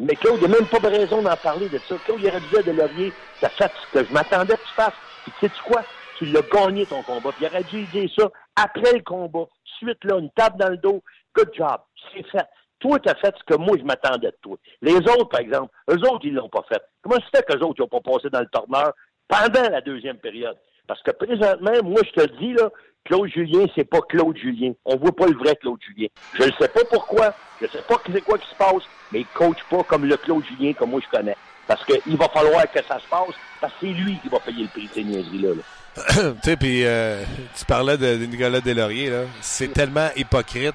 Mais Claude n'a même pas de raison d'en parler de ça. Claude, il aurait dit à Delorier, t'as fait ce que je m'attendais que tu fasses. Puis tu sais quoi? Tu l'as gagné ton combat. Puis il aurait dû dire ça après le combat. Suite là, une table dans le dos. Good job. C'est fait. Toi, tu as fait ce que moi, je m'attendais de toi. Les autres, par exemple, eux autres, ils l'ont pas fait. Comment c'est fait qu'eux autres, ils n'ont pas passé dans le tourneur pendant la deuxième période? Parce que présentement, moi, je te dis, là, Claude Julien, c'est pas Claude Julien. On voit pas le vrai Claude Julien. Je ne sais pas pourquoi, je ne sais pas c'est quoi qui se passe, mais il coach pas comme le Claude Julien que moi je connais. Parce qu'il va falloir que ça se passe, parce que c'est lui qui va payer le prix de ces niaiseries-là. tu sais, puis euh, tu parlais de, de Nicolas Delaurier, là. C'est tellement hypocrite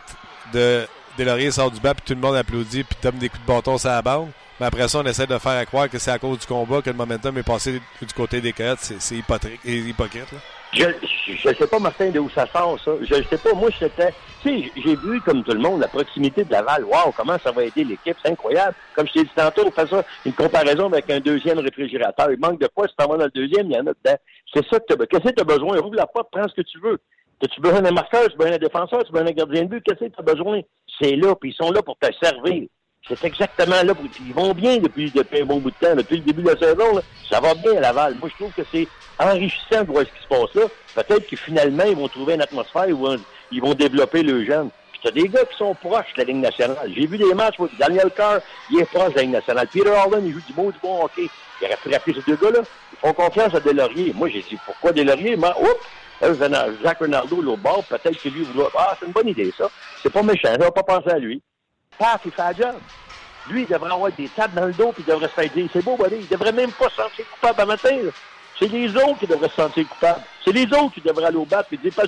de Delaurier sort du bas, puis tout le monde applaudit, puis donne des coups de bâton sur la bande. Mais après ça, on essaie de faire croire que c'est à cause du combat que le momentum est passé du côté des Coyotes. C'est hypocrite, hypocrite là. Je ne sais pas, Martin, d'où ça sort, ça. Je ne sais pas. Moi, j'étais. Tu sais, j'ai vu, comme tout le monde, la proximité de Laval. Waouh, comment ça va aider l'équipe? C'est incroyable. Comme je t'ai dit tantôt, on fait ça, une comparaison avec un deuxième réfrigérateur. Il manque de quoi? Si t'en vas dans le deuxième, il y en a dedans. C'est ça que tu Qu'est-ce que tu as besoin? Ouvre la porte, prends ce que tu veux. As-tu besoin d'un marqueur, tu besoin d'un défenseur, tu besoin d'un gardien de but? Qu'est-ce que tu as besoin? C'est là, puis ils sont là pour te servir. C'est exactement là. Ils vont bien depuis, depuis un bon bout de temps. Depuis le début de la saison, là, ça va bien à Laval. Moi, je trouve que c'est enrichissant de voir ce qui se passe là. Peut-être que finalement, ils vont trouver une atmosphère où ils vont développer le jeune. Puis t'as des gars qui sont proches de la Ligue nationale. J'ai vu des matchs où Daniel Carr, il est proche de la Ligue nationale. Peter Holland, il joue du bon, du bon hockey. Il aurait pu rappeler ces deux gars-là. Ils font confiance à Delaurier. Moi, j'ai dit, pourquoi Delaurier? Moi, oups! Jacques Ronaldo, l'autre bord, peut-être que lui, vous Ah, c'est une bonne idée, ça. C'est pas méchant, on va pas penser à lui. Paf, il fait la job. Lui, il devrait avoir des tables dans le dos, puis il devrait se faire dire, c'est beau, buddy. Il devrait même pas se sentir coupable à matin, C'est les autres qui devraient se sentir coupables. C'est les autres qui devraient aller au bat et dire, pas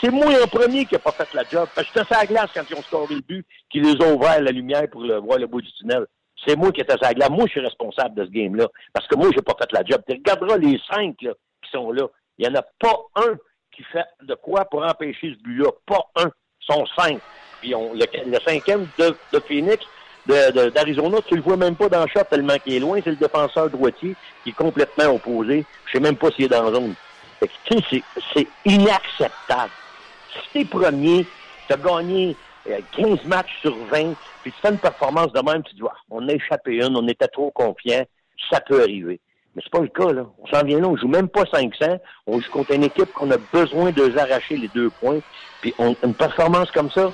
c'est moi en premier qui n'a pas fait la job. Parce que j'étais à la glace quand ils ont scoré le but, qui les ont ouvert la lumière pour le, voir le bout du tunnel. C'est moi qui étais à la glace. Moi, je suis responsable de ce game-là. Parce que moi, j'ai pas fait la job. Tu les cinq qui sont là. Il n'y en a pas un qui fait de quoi pour empêcher ce but-là. Pas un. Ils sont cinq. Puis on, le, cinquième de, de Phoenix, d'Arizona, tu le vois même pas dans le shot tellement qu'il est loin. C'est le défenseur droitier qui est complètement opposé. Je sais même pas s'il est dans la zone. C'est inacceptable. Si t'es premier, tu as gagné 15 euh, matchs sur 20, puis tu fais une performance de même, tu dis, ah, on a échappé une, on était trop confiant, ça peut arriver. Mais c'est pas le cas, là. On s'en vient là, on joue même pas 500. On joue contre une équipe qu'on a besoin de arracher les deux points. Puis une performance comme ça,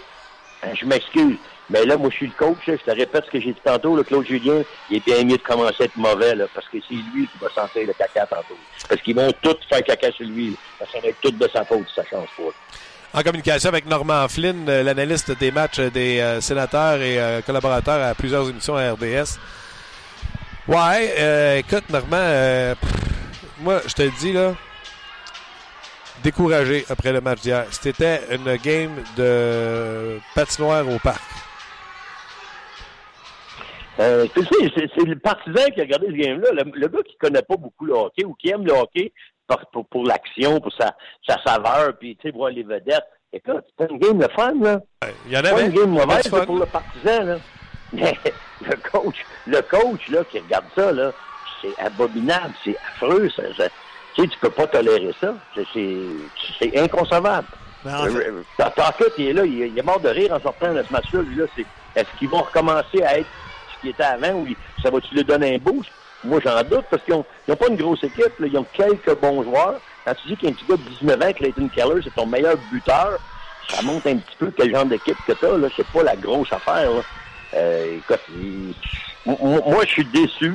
je m'excuse. Mais là, moi, je suis le coach. je te répète ce que j'ai dit tantôt. Le Claude Julien, il est bien mieux de commencer à être mauvais, parce que c'est lui qui va sentir le caca tantôt. Parce qu'ils vont tous faire caca sur lui. Ça va tout de sa faute si ça change pas. En communication avec Normand Flynn, euh, l'analyste des matchs des euh, sénateurs et euh, collaborateurs à plusieurs émissions à RDS. Ouais, écoute, Normand, moi, je te le dis, là, découragé après le match d'hier. C'était une game de patinoire au parc. Euh, c'est le partisan qui a regardé ce game-là. Le, gars qui connaît pas beaucoup le hockey ou qui aime le hockey pour, pour, l'action, pour sa, sa saveur, puis tu sais, voir les vedettes. Écoute, c'est une game de fun, là. Il y en avait. pas une game mauvaise pour le partisan, là. Mais le coach, le coach, là, qui regarde ça, là, c'est abominable, c'est affreux. Ça, tu sais, tu peux pas tolérer ça. C'est inconcevable. Euh, il est là, il, est mort de rire en sortant de ce match-là. Lui, là, c'est est-ce qu'ils vont recommencer à être qui était avant ou ça va-tu lui donner un boost? Moi, j'en doute parce qu'ils n'ont pas une grosse équipe. Ils ont quelques bons joueurs. Quand tu dis qu'un petit gars de 19 ans, Clayton Keller, c'est ton meilleur buteur, ça montre un petit peu quel genre d'équipe que tu as. C'est pas la grosse affaire. Euh, écoute, moi, je suis déçu.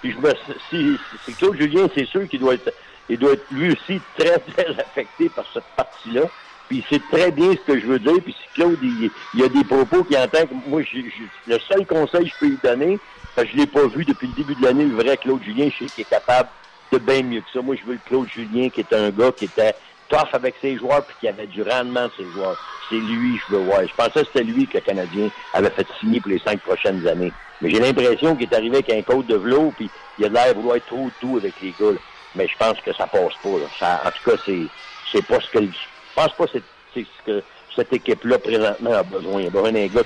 Puis je me, si, si Claude Julien, c'est sûr qu'il doit être, il doit être lui aussi très, très affecté par cette partie-là. Puis c'est très bien ce que je veux dire. Puis si Claude, il, y a des propos qui entend que moi, le seul conseil que je peux lui donner, parce que je l'ai pas vu depuis le début de l'année, le vrai Claude Julien, je sais qu'il est capable de bien mieux que ça. Moi, je veux le Claude Julien qui est un gars qui était tough avec ses joueurs puis qui avait du rendement de ses joueurs. C'est lui, je veux voir. Je pensais que c'était lui que le Canadien avait fait signer pour les cinq prochaines années. Mais j'ai l'impression qu'il est arrivé avec un code de velours puis il a l'air vouloir être trop doux avec les gars. Mais je pense que ça passe pas. Ça, en tout cas, c'est c'est pas ce que je pense pas c'est ce que cette équipe-là présentement a besoin. Il y a besoin d'un gars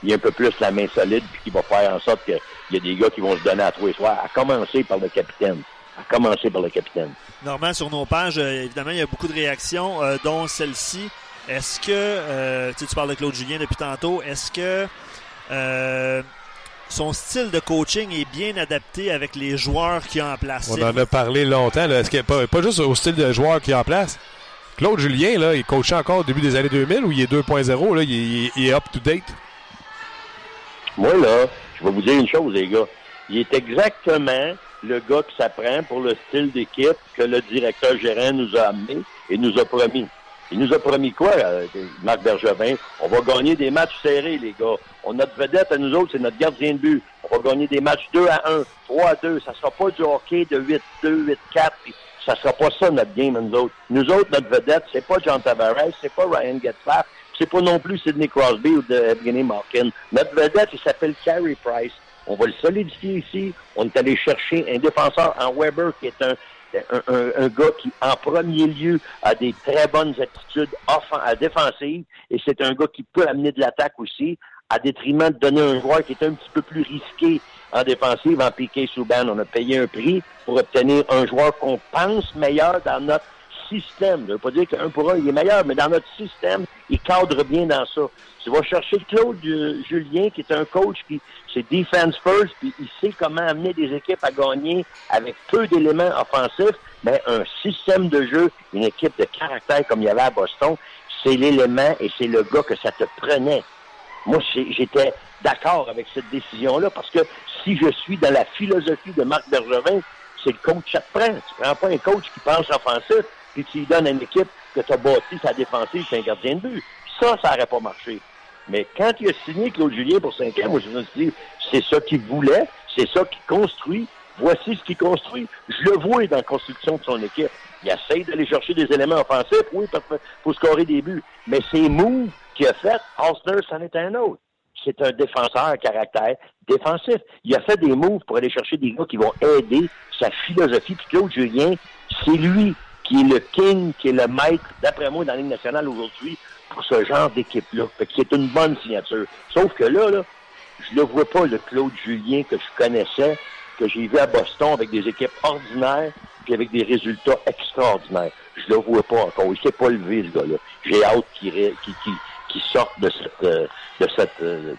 qui, a un peu plus la main solide puis qui va faire en sorte qu'il y a des gars qui vont se donner à les soirs, à commencer par le capitaine à commencer par le capitaine. Normand, sur nos pages, euh, évidemment, il y a beaucoup de réactions, euh, dont celle-ci. Est-ce que, euh, tu parles de Claude Julien depuis tantôt, est-ce que son style de coaching est bien adapté avec les joueurs qu'il a en place? On en a parlé longtemps. Est-ce qu'il pas, pas juste au style de joueur qu'il a en place? Claude Julien, là, il coachait encore au début des années 2000 ou il est 2.0, il, il est up-to-date? Moi, là, je vais vous dire une chose, les gars. Il est exactement le gars qui s'apprend pour le style d'équipe que le directeur gérant nous a amené et nous a promis. Il nous a promis quoi, euh, Marc Bergevin? On va gagner des matchs serrés, les gars. On, notre vedette à nous autres, c'est notre gardien de but. On va gagner des matchs 2 à 1, 3 à 2. Ça sera pas du hockey de 8-2, 8-4. Ça sera pas ça, notre game, nous autres. Nous autres, notre vedette, c'est pas John Tavares, c'est pas Ryan Getzlaff, c'est pas non plus Sidney Crosby ou de Evgeny Malkin. Notre vedette, il s'appelle Carey Price. On va le solidifier ici. On est allé chercher un défenseur en Weber qui est un, un, gars qui, en premier lieu, a des très bonnes attitudes défensives et c'est un gars qui peut amener de l'attaque aussi, à détriment de donner un joueur qui est un petit peu plus risqué en défensive. En Piqué Souban, on a payé un prix pour obtenir un joueur qu'on pense meilleur dans notre système. Je ne veux pas dire qu'un pour un, il est meilleur, mais dans notre système, il cadre bien dans ça. Tu vas chercher Claude euh, Julien, qui est un coach qui c'est defense first, puis il sait comment amener des équipes à gagner avec peu d'éléments offensifs, mais un système de jeu, une équipe de caractère comme il y avait à Boston, c'est l'élément et c'est le gars que ça te prenait. Moi, j'étais d'accord avec cette décision-là parce que si je suis dans la philosophie de Marc Bergevin, c'est le coach qui te prend. Tu prends pas un coach qui pense offensif, puis tu lui donnes une équipe que tu as bâti sa défensive, c'est un gardien de but. Ça, ça n'aurait pas marché. Mais quand il a signé Claude Julien pour 5 ans, moi, je me suis dit, c'est ça qu'il voulait, c'est ça qu'il construit. Voici ce qu'il construit. Je le vois dans la construction de son équipe. Il essaie d'aller chercher des éléments offensifs, oui, pour scorer des buts. Mais ces moves qu'il a fait, Austin, c'en est un autre. C'est un défenseur à caractère défensif. Il a fait des moves pour aller chercher des gars qui vont aider sa philosophie. Puis Claude Julien, c'est lui qui est le king, qui est le maître, d'après moi, dans la Ligue nationale aujourd'hui, pour ce genre d'équipe-là. c'est une bonne signature. Sauf que là, là, je ne vois pas, le Claude Julien que je connaissais, que j'ai vu à Boston avec des équipes ordinaires, puis avec des résultats extraordinaires. Je le vois pas encore. Il s'est pas levé, ce gars-là. J'ai hâte qu'il qu sorte de cette euh, de cette euh,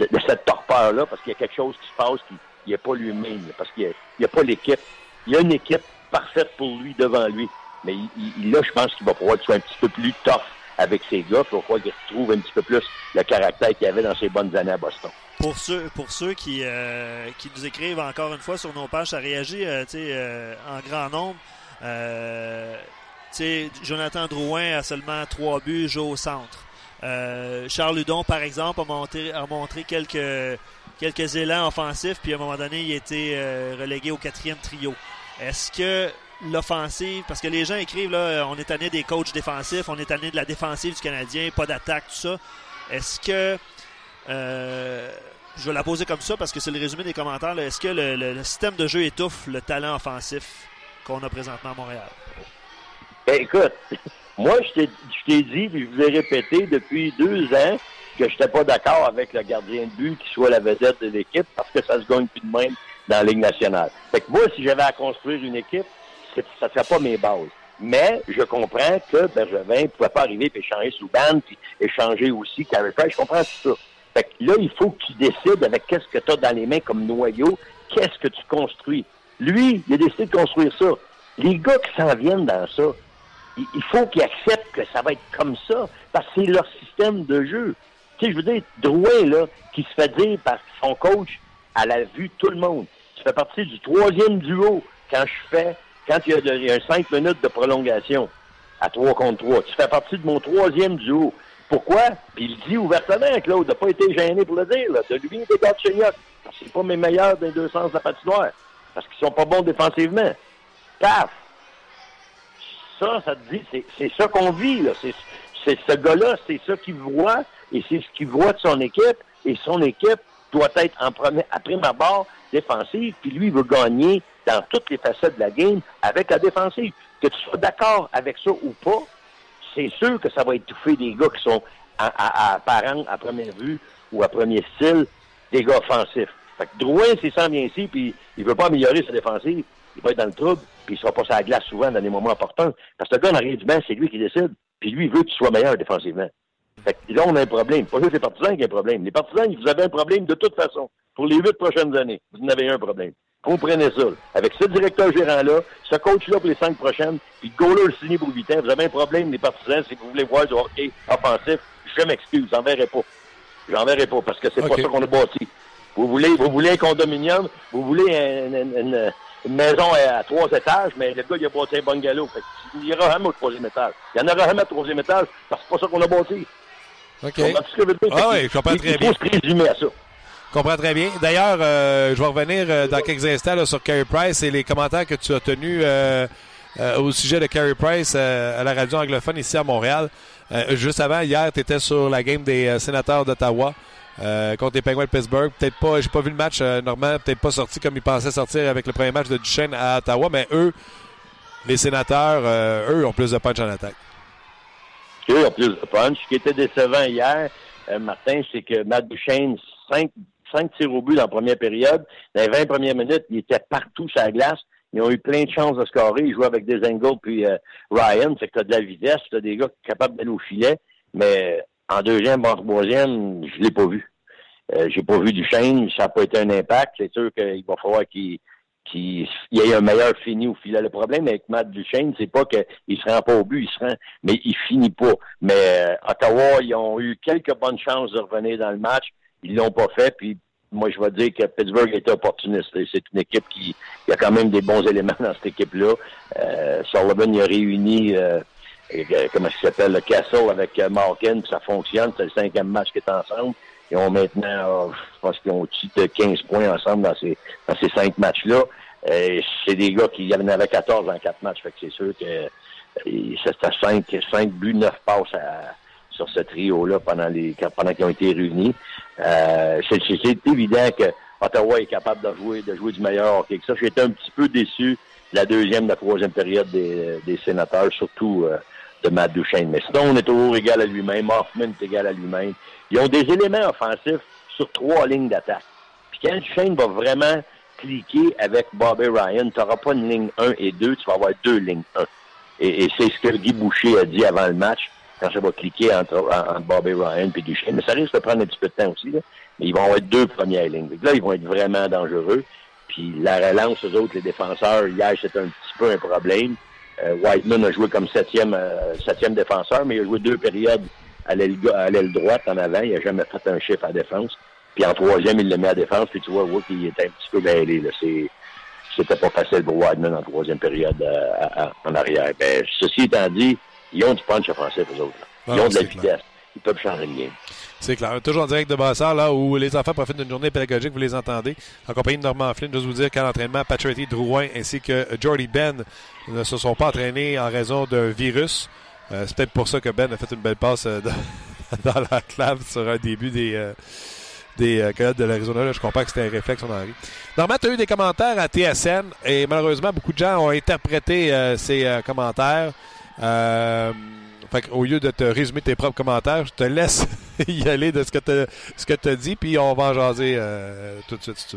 de, cette torpeur-là, parce qu'il y a quelque chose qui se passe qui n'est pas lui-même, parce qu'il n'y a, pas l'équipe. Il y a une équipe parfaite pour lui devant lui. Mais il, là, je pense qu'il va pouvoir être un petit peu plus tough avec ses gars pour qu'il retrouve un petit peu plus le caractère qu'il avait dans ses bonnes années à Boston. Pour ceux, pour ceux qui, euh, qui nous écrivent encore une fois sur nos pages, ça réagit euh, euh, en grand nombre. Jonathan Drouin a seulement trois buts, joue au centre. Charles Ludon, par exemple, a, monté, a montré quelques, quelques élans offensifs, puis à un moment donné, il a été relégué au quatrième trio. Est-ce que l'offensive, parce que les gens écrivent, là, on est tanné des coachs défensifs, on est tanné de la défensive du Canadien, pas d'attaque, tout ça. Est-ce que, euh, je vais la poser comme ça parce que c'est le résumé des commentaires, est-ce que le, système de jeu étouffe le talent offensif qu'on a présentement à Montréal? Ben, écoute, moi, je t'ai dit, je vous ai répété depuis deux ans que je n'étais pas d'accord avec le gardien de but qui soit la vedette de l'équipe parce que ça se gagne plus de même dans la Ligue nationale. Fait que moi, si j'avais à construire une équipe, ça ne serait pas mes bases. Mais je comprends que Bergevin ne pouvait pas arriver et échanger Souban, puis échanger aussi Carey Price. Je comprends tout ça. Fait que là, il faut que tu décides avec qu'est-ce que tu as dans les mains comme noyau, qu'est-ce que tu construis. Lui, il a décidé de construire ça. Les gars qui s'en viennent dans ça, il faut qu'ils acceptent que ça va être comme ça, parce que c'est leur système de jeu. Tu sais, je veux dire, Drouin, là, qui se fait dire par son coach la vue de tout le monde, fais partie du troisième duo quand je fais quand il y a, 5 minutes de prolongation à 3 contre 3, tu fais partie de mon troisième duo. Pourquoi? Puis il dit ouvertement, Claude, n'a pas été gêné pour le dire, là, de lui et de Gatchenyok. C'est pas mes meilleurs des deux sens de la patinoire. Parce qu'ils sont pas bons défensivement. Paf! ça, ça te dit, c'est ça qu'on vit, là. C'est ce gars-là, c'est ça qu'il voit, et c'est ce qu'il voit de son équipe, et son équipe doit être en premier, après ma barre défensive, puis lui, il veut gagner dans toutes les facettes de la game avec la défensive. Que tu sois d'accord avec ça ou pas, c'est sûr que ça va étouffer des gars qui sont à, à, apparents à première vue ou à premier style, des gars offensifs. Fait que Drouin, s'il s'en vient ici, puis il veut pas améliorer sa défensive, il va être dans le trouble, puis il sera pas sur la glace souvent dans des moments importants. Parce que le gars en arrière du c'est lui qui décide, puis lui, il veut que tu sois meilleur défensivement. Fait que là, on a un problème. Pas juste les partisans qui ont un problème. Les partisans, vous avez un problème de toute façon. Pour les huit prochaines années, vous en avez un problème. Comprenez ça. Avec ce directeur gérant-là, ce coach-là pour les cinq prochaines, puis le goaler signé pour huit ans, vous avez un problème, les partisans, si vous voulez voir du hockey offensif, je m'excuse, j'en verrai pas. J'en verrai pas, parce que c'est pas ça qu'on a bâti. Vous voulez, vous voulez un condominium, vous voulez une, maison à, trois étages, mais le gars, il a bâti un bungalow. Fait il n'y aura jamais au troisième étage. Il n'y en aura jamais au troisième étage, parce que c'est pas ça qu'on a bâti. OK. Ah oui, je comprends très bien. Il à ça. Je comprends très bien. D'ailleurs, euh, je vais revenir euh, dans quelques instants sur Carey Price et les commentaires que tu as tenus euh, au sujet de Carey Price à la radio anglophone ici à Montréal. juste avant, hier, tu étais sur la game des sénateurs d'Ottawa. contre les Penguins de Pittsburgh. Peut-être pas, j'ai pas vu le match, normalement, peut-être pas sorti comme ils pensaient sortir avec le premier match de Duchesne à Ottawa, mais eux, les sénateurs, eux, ont plus de punch en attaque. Ont plus de punch. Ce qui était décevant hier, Martin, c'est que Matt Duchesne, 5 cinq tirs au but dans la première période. Dans les 20 premières minutes, ils étaient partout sur la glace. Ils ont eu plein de chances de scorer. Ils jouaient avec des angles puis euh, Ryan. C'est que tu as de la vitesse, tu as des gars capables d'aller au filet. Mais en deuxième, en troisième, je l'ai pas vu. Euh, j'ai pas vu du chaîne, ça n'a pas été un impact. C'est sûr qu'il va falloir qu'il qu'il y ait un meilleur fini au filet. Le problème avec Matt Duchesne, c'est pas qu'il se rend pas au but, il se rend, mais il finit pas. Mais euh, Ottawa, ils ont eu quelques bonnes chances de revenir dans le match. Ils l'ont pas fait, puis moi, je vais dire que Pittsburgh était opportuniste. C'est une équipe qui il y a quand même des bons éléments dans cette équipe-là. Euh, Sullivan il a réuni, euh, euh comment ça s'appelle, le Castle avec euh, Malkin, puis ça fonctionne. C'est le cinquième match qui est ensemble. Ils ont maintenant, je pense qu'ils ont de 15 points ensemble dans ces, dans ces cinq matchs-là. c'est des gars qui en avaient 14 en quatre matchs. Fait que c'est sûr que c'était 5, 5 buts, 9 passes à sur ce trio-là pendant les pendant qu'ils ont été réunis. Euh, c'est évident que Ottawa est capable de jouer, de jouer du meilleur hockey que ça. J'étais un petit peu déçu la deuxième, de la troisième période des, des sénateurs, surtout euh, de Matt Duchesne. Mais sinon, on est toujours égal à lui-même. Hoffman est égal à lui-même. Ils ont des éléments offensifs sur trois lignes d'attaque. Puis quand Duchesne va vraiment cliquer avec Bobby Ryan, tu n'auras pas une ligne 1 et 2, tu vas avoir deux lignes 1. Et, c'est ce que Guy Boucher a dit avant le match quand ça va cliquer entre, Bobby Ryan et Duchesne. Mais ça risque de prendre un petit peu de temps aussi. Là. Mais ils vont être deux premières lignes. Donc là, ils vont être vraiment dangereux. Puis la relance, eux autres, les défenseurs, hier, c'était un petit peu un problème. Euh, Whiteman a joué comme septième, euh, septième défenseur, mais il a joué deux périodes à l'aile droite en avant. Il n'a jamais fait un chiffre à défense. Puis en troisième, il le met à défense. Puis tu vois, vois qu'il était un petit peu mêlé. Là. C'est, c'était pas facile pour Whiteman en troisième période euh, en arrière. Ben, ceci étant dit, ils ont du punch français, eux autres. Ils ont de la vitesse. Ils peuvent changer le game. C'est clair. Toujours en direct de Bassard, là où les enfants profitent d'une journée pédagogique, vous les entendez. En compagnie de Normand Flynn, je vous dire qu'à l'entraînement, Patrick Drouin ainsi que Jordy Ben ne se sont pas entraînés en raison d'un virus. Euh, c'est peut-être pour ça que Ben a fait une belle passe euh, dans, la clave sur un début des, euh, des euh, de l'Arizona. Je comprends que c'était un réflexe, on arrive. Normand, tu as eu des commentaires à TSN et malheureusement, beaucoup de gens ont interprété ces commentaires. Euh, au lieu de te résumer tes propres commentaires, je te laisse y aller de ce que tu as dit, puis on va en jaser euh, tout de suite.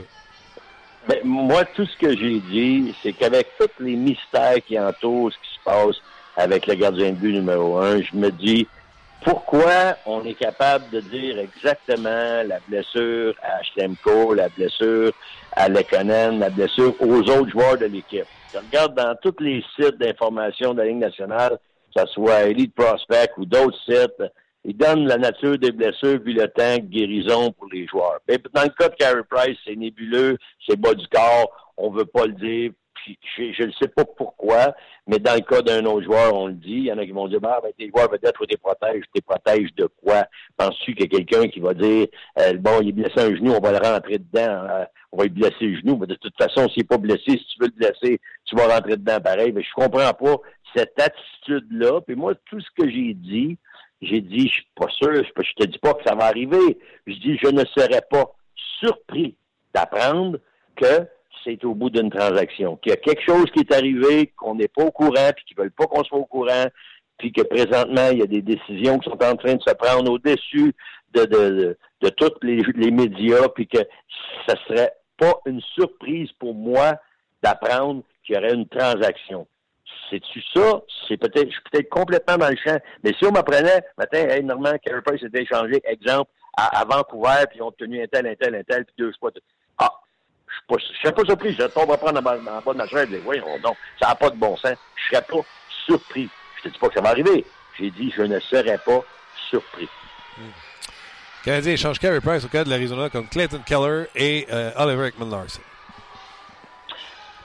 Ben, moi, tout ce que j'ai dit, c'est qu'avec tous les mystères qui entourent ce qui se passe avec le gardien de but numéro un, je me dis pourquoi on est capable de dire exactement la blessure à Schlemko, la blessure à Lekonen, la blessure aux autres joueurs de l'équipe? Je regarde dans tous les sites d'information de la Ligue nationale, que ce soit Elite Prospect ou d'autres sites, ils donnent la nature des blessures puis le temps de guérison pour les joueurs. dans le cas de Carey Price, c'est nébuleux, c'est bas du corps, on veut pas le dire. je ne sais pas pourquoi, mais dans le cas d'un autre joueur, on le dit. Il y en a qui vont dire, bah, ben, tes joueurs peut-être faut protèges. Tes protèges de quoi? Penses-tu qu'il y a quelqu'un qui va dire, euh, bon, il est blessé un genou, on va le rentrer dedans. Euh, on va lui blesser le genou. Mais de toute façon, s'il n'est pas blessé, si tu veux le blesser, tu vas rentrer dedans pareil. Mais je comprends pas cette attitude-là. Puis moi, tout ce que j'ai dit, j'ai dit, je suis pas sûr, je, je te dis pas que ça va arriver. Je dis, je ne serais pas surpris d'apprendre que c'est au bout d'une transaction, qu'il y a quelque chose qui est arrivé, qu'on n'est pas au courant, puis qu'ils veulent pas qu'on soit au courant, puis que présentement, il y a des décisions qui sont en train de se prendre au-dessus de, de, de, tous les, les médias, puis que ça serait pas une surprise pour moi d'apprendre qu'il y aurait une transaction. C'est-tu ça? C'est peut-être, je suis peut-être complètement dans le champ. Mais si on m'apprenait, matin, hey, Normand, Price s'était échangé, exemple, à, à, Vancouver, puis ils ont obtenu un tel, un tel, un tel, puis deux spots. Ah, je ne serais pas surpris. Je ne va prendre en bas de ma chaise. Voyons donc, ça n'a pas de bon sens. Je ne serais pas surpris. Je te dis pas que ça va arriver. J'ai dit, je ne serais pas surpris. Hmm. Canadien échange Carey Price au cas de l'Arizona comme Clayton Keller et euh, Oliver Ekman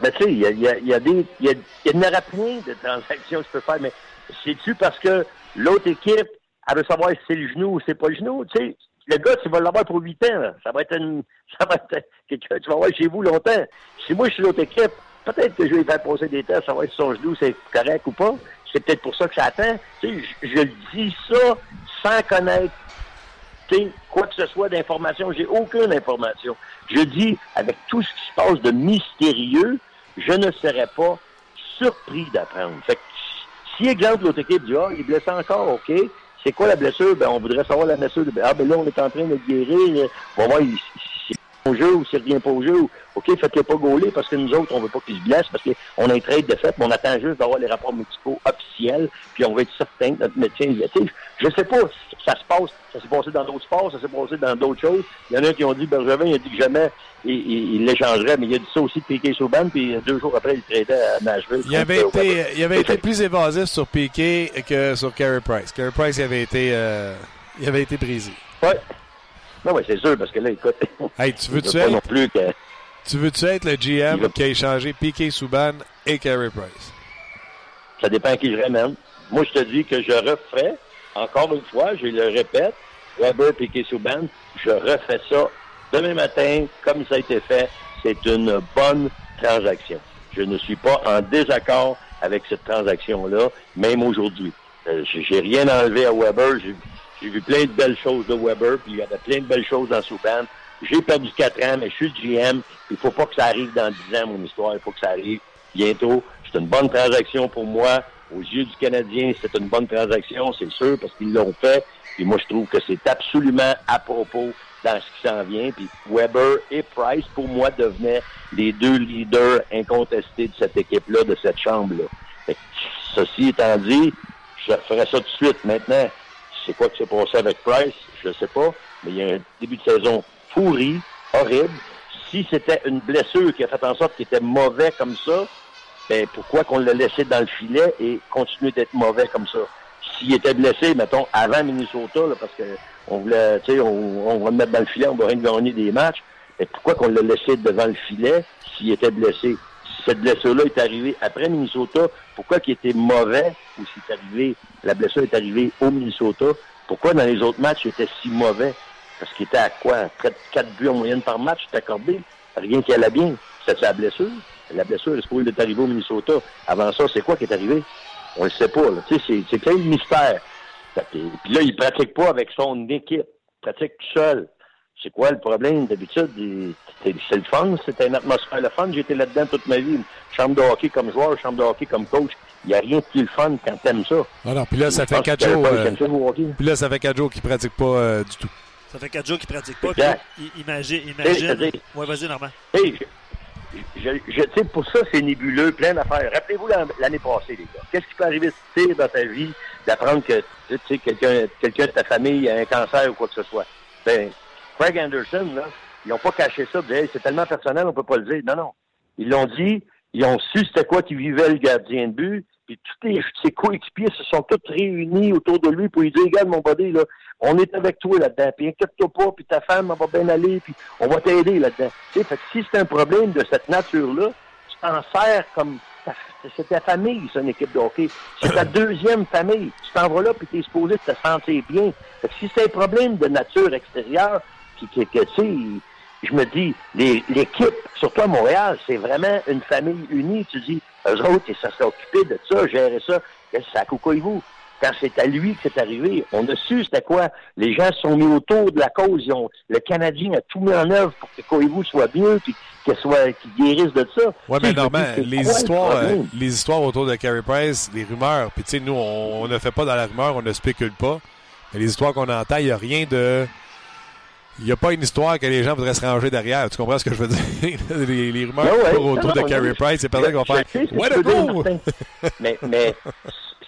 Larson. Ben, tu sais, il y a, des. Il y, a, plein de transactions que tu peux faire, mais c'est-tu parce que l'autre équipe, elle veut savoir si c'est le genou ou c'est pas le genou? Tu sais, le gars, tu vas l'avoir pour 8 ans. Là. Ça va être une. Ça va être quelqu'un tu vas voir chez vous longtemps. Si moi je suis l'autre équipe, peut-être que je vais faire poser des tests, savoir si son genou c'est correct ou pas. C'est peut-être pour ça que ça attend. Tu sais, je, dis ça sans connaître quoi que ce soit d'information. J'ai aucune information. Je dis, avec tout ce qui se passe de mystérieux, je ne serais pas surpris d'apprendre. Fait que, si, exemple, l'autre équipe dit, ah, il est blessé encore, OK. C'est quoi la blessure? Ben, on voudrait savoir la blessure. Ah, ben là, on est en train de guérir. On va voir au jeu ou s'il revient pas au jeu. OK, faites-le pas gauler parce que nous autres, on veut pas qu'il se blesse parce qu'on a un trade de fait, mais on attend juste d'avoir les rapports médicaux officiels, puis on va être certain que notre médecin est Je sais pas si ça se passe, ça s'est passé dans d'autres sports, ça s'est passé dans d'autres choses. Il y en a qui ont dit, Bergevin, il a dit que jamais il, il l'échangerait, mais il a dit ça aussi de Piquet Souban, puis deux jours après, il tradait à Nashville. Il avait été, il avait été plus évasif sur Piquet que sur Carey Price. Carey Price, il avait été, euh, il avait été brisé. Ouais. Non, oui, c'est sûr, parce que là, écoute. Hey, tu veux-tu être, non plus que... tu veux-tu être le GM va... qui a échangé Piquet Souban et Carey Price? Ça dépend à qui je ramène. Moi, je te dis que je referais, encore une fois, je le répète, Weber, Piquet Souban, je refais ça demain matin, comme ça a été fait. C'est une bonne transaction. Je ne suis pas en désaccord avec cette transaction-là, même aujourd'hui. Euh, j'ai rien enlevé à Weber. J'ai vu plein de belles choses de Weber, puis il y avait plein de belles choses dans Souban. J'ai perdu 4 ans, mais je suis le GM. Il faut pas que ça arrive dans 10 ans, mon histoire. Il faut que ça arrive bientôt. C'est une bonne transaction pour moi. Aux yeux du Canadien, c'est une bonne transaction, c'est sûr, parce qu'ils l'ont fait. Puis moi, je trouve que c'est absolument à propos dans ce qui s'en vient. Puis Weber et Price, pour moi, devenaient les deux leaders incontestés de cette équipe-là, de cette chambre-là. Ceci étant dit, je ferai ça tout de suite. Maintenant, c'est quoi qui s'est passé avec Price? Je ne sais pas. Mais il y a un début de saison pourri, horrible. Si c'était une blessure qui a fait en sorte qu'il était mauvais comme ça, ben pourquoi qu'on l'a laissé dans le filet et continuer d'être mauvais comme ça? S'il était blessé, mettons, avant Minnesota, parce que on voulait, tu sais, on, va le mettre dans le filet, on va rien gagner des matchs, mais pourquoi qu'on l'a laissé devant le filet s'il était blessé? Cette blessure-là est arrivée après Minnesota, pourquoi qu'il était mauvais ou si est arrivé, la blessure est arrivée au Minnesota, pourquoi dans les autres matchs il était si mauvais? Parce qu'il était à quoi? Près de 4 buts en moyenne par match, c'est accordé. Rien qui allait bien. C'est la blessure. La blessure est supposée d'être arrivée au Minnesota? Avant ça, c'est quoi qui est arrivé? On le sait pas. Tu sais, c'est plein de mystère. Puis là, il pratique pas avec son équipe. Il pratique tout seul. C'est quoi le problème? D'habitude? C'est le fun, c'est une atmosphère le fun. J'ai été là-dedans toute ma vie. Chambre de hockey comme joueur, chambre de hockey comme coach. Il n'y a rien de plus le fun quand t'aimes ça. Non, non, puis là, ça fait quatre jours. Euh, puis là, ça fait quatre jours qu'il ne pratique pas euh, du tout. Ça fait quatre jours qu'il ne pratique pas. Puis, imagine. imagine... Oui, vas-y, Normand. Hey, je, je, sais, pour ça, c'est nébuleux, plein d'affaires. Rappelez-vous l'année passée, les gars. Qu'est-ce qui peut arriver de dans ta vie d'apprendre que tu sais, quelqu'un quelqu'un de ta famille a un cancer ou quoi que ce soit? Ben, Craig Anderson, là, ils n'ont pas caché ça. Hey, c'est tellement personnel, on peut pas le dire. Non, non. Ils l'ont dit, ils ont su c'était quoi qui vivait le gardien de but, puis tous ses coéquipiers se sont tous réunis autour de lui pour lui dire, regarde mon body, là, on est avec toi là-dedans, puis inquiète-toi pas, puis ta femme va bien aller, puis on va t'aider là-dedans. Tu sais, fait que si c'est un problème de cette nature-là, tu t'en sers comme c'est ta famille, c'est une équipe de hockey. C'est ta deuxième famille. Tu t'en vas là, puis tu es supposé te sentir bien. Fait que si c'est un problème de nature extérieure, puis que, que tu sais, je me dis, l'équipe, surtout à Montréal, c'est vraiment une famille unie. Tu dis, Eux autres, ils se sont occupés de ça, gérer ça. C'est à vous quand c'est à lui que c'est arrivé, on a su c'était quoi. Les gens se sont mis autour de la cause. Ils ont, le Canadien a tout mis en œuvre pour que Koivu soit mieux, puis qu'il soit, qu'il guérisse de ça. Oui, mais Normand, les histoires, euh, les histoires autour de Carey Price, les rumeurs, puis tu sais, nous, on, ne fait pas dans la rumeur, on ne spécule pas. Mais les histoires qu'on entend, il n'y a rien de. Il n'y a pas une histoire que les gens voudraient se ranger derrière. Tu comprends ce que je veux dire? les, rumeurs autour de Carey Price, c'est personne qui va faire. Ouais, mais, mais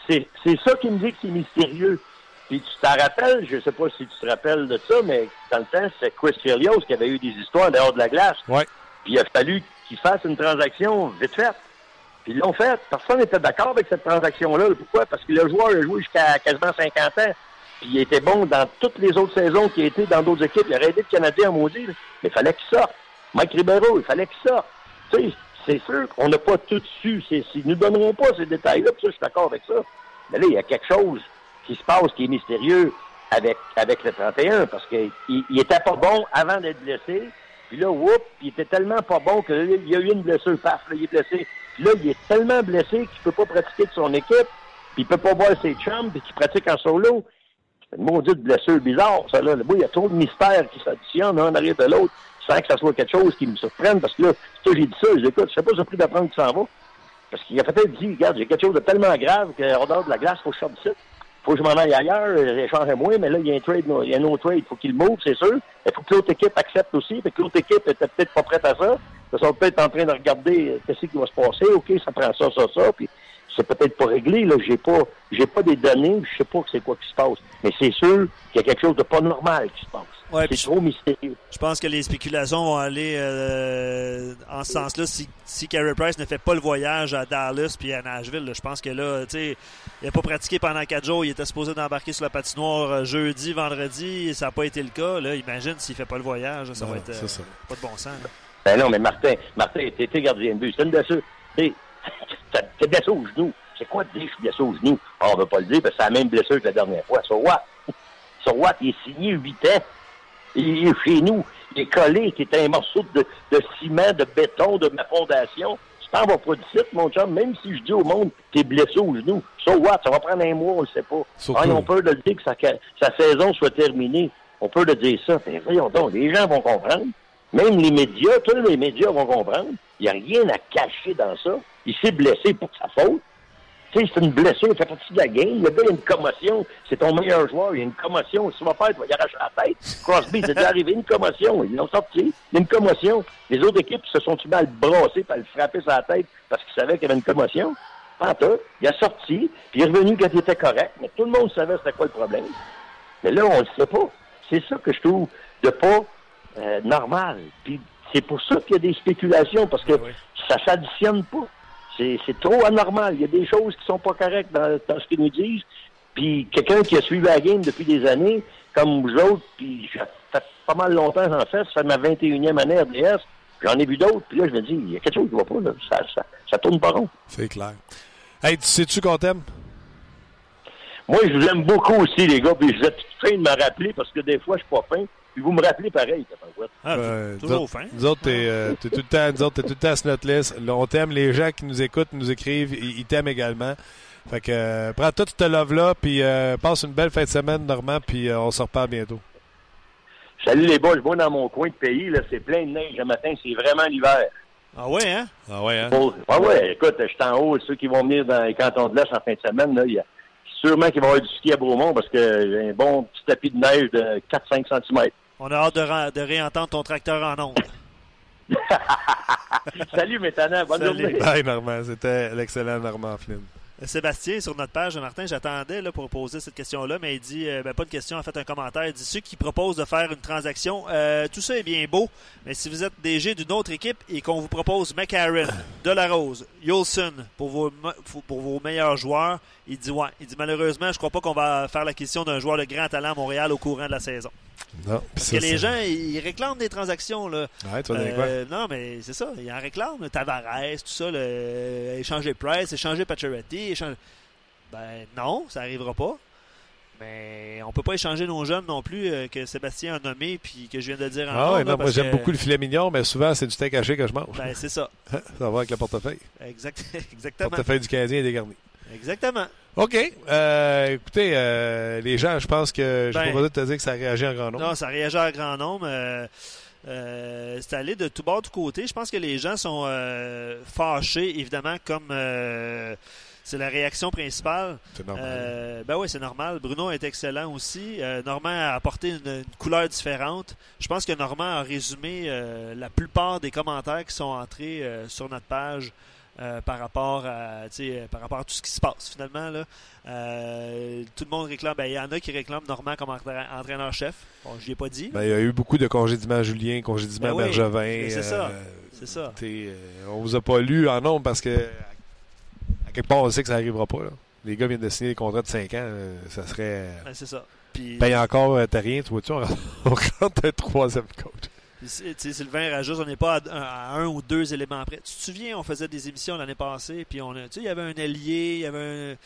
c'est ça qui me dit que c'est mystérieux. Puis tu t'en rappelles, je sais pas si tu te rappelles de ça, mais dans le temps, c'est Chris Chelios qui avait eu des histoires dehors de la glace. Ouais. Puis il a fallu qu'il fasse une transaction vite faite. Puis ils l'ont fait. Personne n'était d'accord avec cette transaction-là. Pourquoi? Parce que le joueur a joué jusqu'à quasiment 50 ans. Puis il était bon dans toutes les autres saisons qui étaient dans d'autres équipes. Il a aidé le Canadien à maudit. Mais il fallait qu'il sorte. Mike Ribeiro, il fallait qu'il sorte. Tu sais, c'est sûr qu'on n'a pas tout su. Ils ne nous donneront pas ces détails-là, puis ça, je suis d'accord avec ça. Mais là, il y a quelque chose qui se passe qui est mystérieux avec, avec le 31, parce qu'il il était pas bon avant d'être blessé. Puis là, whoop, il était tellement pas bon qu'il y a eu une blessure, paf, là, il est blessé. Puis là, il est tellement blessé qu'il peut pas pratiquer de son équipe, puis il peut pas voir ses chums, puis qu'il pratique en solo. Une maudite blessure bizarre, ça, là. il y a trop de mystères qui s'additionnent un arrière de l'autre sans que ça soit quelque chose qui me surprenne, parce que là, j'ai dit ça, je écoute, je sais pas surpris d'apprendre qu'il s'en va. Parce qu'il a peut-être dit, regarde, j'ai quelque chose de tellement grave qu'en dehors de la glace, il faut que je sorte d'ici. faut que je m'en aille ailleurs, j'échange moins, mais là, il y a un trade, il y a un autre trade, il faut qu'il move, c'est sûr. Il faut que l'autre équipe accepte aussi, fait que l'autre équipe était peut-être pas prête à ça. Ils sont peut-être en train de regarder euh, qu'est-ce qui va se passer, OK, ça prend ça, ça, ça, puis c'est peut-être pas réglé, là, j'ai pas, j'ai pas des données, je sais pas c'est quoi qui se passe. Mais c'est sûr qu'il y a quelque chose de pas normal qui se passe. Ouais, c'est trop mystérieux. Je pense que les spéculations vont aller euh, en ce sens-là. Si, si Carey Price ne fait pas le voyage à Dallas puis à Nashville, je pense que là, tu sais, il n'a pas pratiqué pendant quatre jours. Il était supposé d'embarquer sur la patinoire euh, jeudi, vendredi. Et ça n'a pas été le cas. Là, imagine s'il fait pas le voyage, ça va être euh, pas de bon sens. Ben non, mais Martin, Martin, t'es gardien de but. C'est une blessure. T'es blessé au genou. C'est quoi de dire je suis blessé au genou? Ah, on ne veut pas le dire parce que c'est la même blessure que la dernière fois. So what? So what? Il est signé 8 ans. Il est chez nous. Il est collé, qui est un morceau de, ciment, de béton, de ma fondation. Tu t'en vas pas site, mon chum, même si je dis au monde t'es blessé au genou. So what? Ça va prendre un mois, on le sait pas. Ah, on peut le dire que sa, saison soit terminée. On peut le dire ça. Mais voyons donc, les gens vont comprendre. Même les médias, tous les médias vont comprendre. Il n'y a rien à cacher dans ça. Il s'est blessé pour sa faute c'est une blessure, il fait partie de la game. Il a une commotion. C'est ton meilleur joueur, il y a une commotion. Si tu vas faire, tu vas y arracher la tête. Crosby, c'est déjà arrivé, une commotion. Ils l'ont sorti. Il y a une commotion. Les autres équipes se sont tués à le brasser, à le frapper sur la tête parce qu'ils savaient qu'il y avait une commotion. Pas Il a sorti, puis il est revenu quand il était correct. Mais tout le monde savait c'était quoi le problème. Mais là, on le sait pas. C'est ça que je trouve de pas euh, normal. Puis c'est pour ça qu'il y a des spéculations, parce que ça s'additionne pas. C'est trop anormal. Il y a des choses qui sont pas correctes dans, ce qu'ils nous disent. Puis quelqu'un qui a suivi la game depuis des années, comme vous autres, puis ça fait pas mal longtemps j'en fais, ça fait ma 21e année à RDS, j'en ai vu d'autres, puis là je me dis, il y a quelque chose qui va pas, là. Ça, ça, ça tourne pas rond. C'est clair. Hey, tu sais-tu qu'on t'aime? Moi, je vous aime beaucoup aussi, les gars, puis je vous êtes fin de me rappeler parce que des fois, je suis pas fin. Puis vous me rappelez pareil, ah, toujours fin. Nous autres, t'es euh, tout le temps, nous autres, tout le temps sur notre liste. On t'aime, les gens qui nous écoutent, nous écrivent, ils, t'aiment également. Fait que euh, prends tout ce love-là, puis euh, passe une belle fin de semaine, Normand, puis on se reparle bientôt. Salut les boys, je vois dans mon coin de pays, là, c'est plein de neige le matin, c'est vraiment l'hiver. Ah ouais, hein? Ah ouais, hein? ah ouais, écoute, je suis en haut, ceux qui vont venir dans les cantons de l'Est en fin de semaine, là, il y a sûrement qu'il va y avoir du ski à Bromont parce que j'ai un bon petit tapis de neige de 4-5 cm. On a hâte de, réentendre ton tracteur en ondes. Salut, Métana. Bonne journée. Bye, Normand. C'était l'excellent Normand Flynn. Sébastien, sur notre page, Martin, j'attendais là, pour poser cette question-là, mais il dit, euh, ben, pas de question, en fait un commentaire. Il dit, ceux qui proposent de faire une transaction, euh, tout ça est bien beau, mais si vous êtes DG d'une autre équipe et qu'on vous propose McCarron, Delarose, Yolson pour vos, pour vos meilleurs joueurs, il dit, ouais, il dit, malheureusement, je crois pas qu'on va faire l'acquisition d'un joueur de grand talent à Montréal au courant de la saison. Non, Parce que les gens, ils réclament des transactions. Là. Ouais, quoi? Euh, non, mais c'est ça. Ils en réclament. Tavares, tout ça. Là, échanger Price, échanger Pacioretty. Échanger... Ben non, ça n'arrivera pas. Mais on peut pas échanger nos jeunes non plus euh, que Sébastien a nommé puis que je viens de dire en Ah non, moi j'aime que- beaucoup le filet mignon, mais souvent c'est du steak haché que je mange. Ben, c'est ça. Ça va avec le portefeuille. Exact, Le exactement. portefeuille du Canadien est dégarni. Exactement. OK. Euh, écoutez, euh, les gens, je pense que je Ben- pas de te dire que ça réagit en grand nombre. Non, ça réagit à grand nombre. Euh, c'est allé de tout bord, tout côté. Je pense que les gens sont fâchés, évidemment, comme c'est la réaction principale. C'est normal. Ben oui, c'est normal. Bruno est excellent aussi. Normand a apporté une, une couleur différente. Je pense que Normand a résumé la plupart des commentaires qui sont entrés sur notre page euh, par rapport à tu euh, par rapport à tout ce qui se passe finalement là. Euh, tout le monde réclame. Ben, il y en a qui réclament Normand comme entra- entraîneur-chef. Bon, je l'ai pas dit. Ben, il y a eu beaucoup de congédiements Julien, congédiements Ben oui, Bergevin. mais c'est ça. C'est ça. on vous a pas lu en nombre parce que à quelque part on sait que ça n'arrivera pas. là. Les gars viennent de signer des contrats de 5 ans. ça serait. Ben, c'est ça. Puis, Paye encore, t'as rien, tu on rentre- on rentre un troisième coach. Sylvain rajoute, on n'est pas à, à un ou deux éléments près. Tu te souviens, on faisait des émissions l'année passée, puis on a, tu sais, il y avait un allié, il y avait un,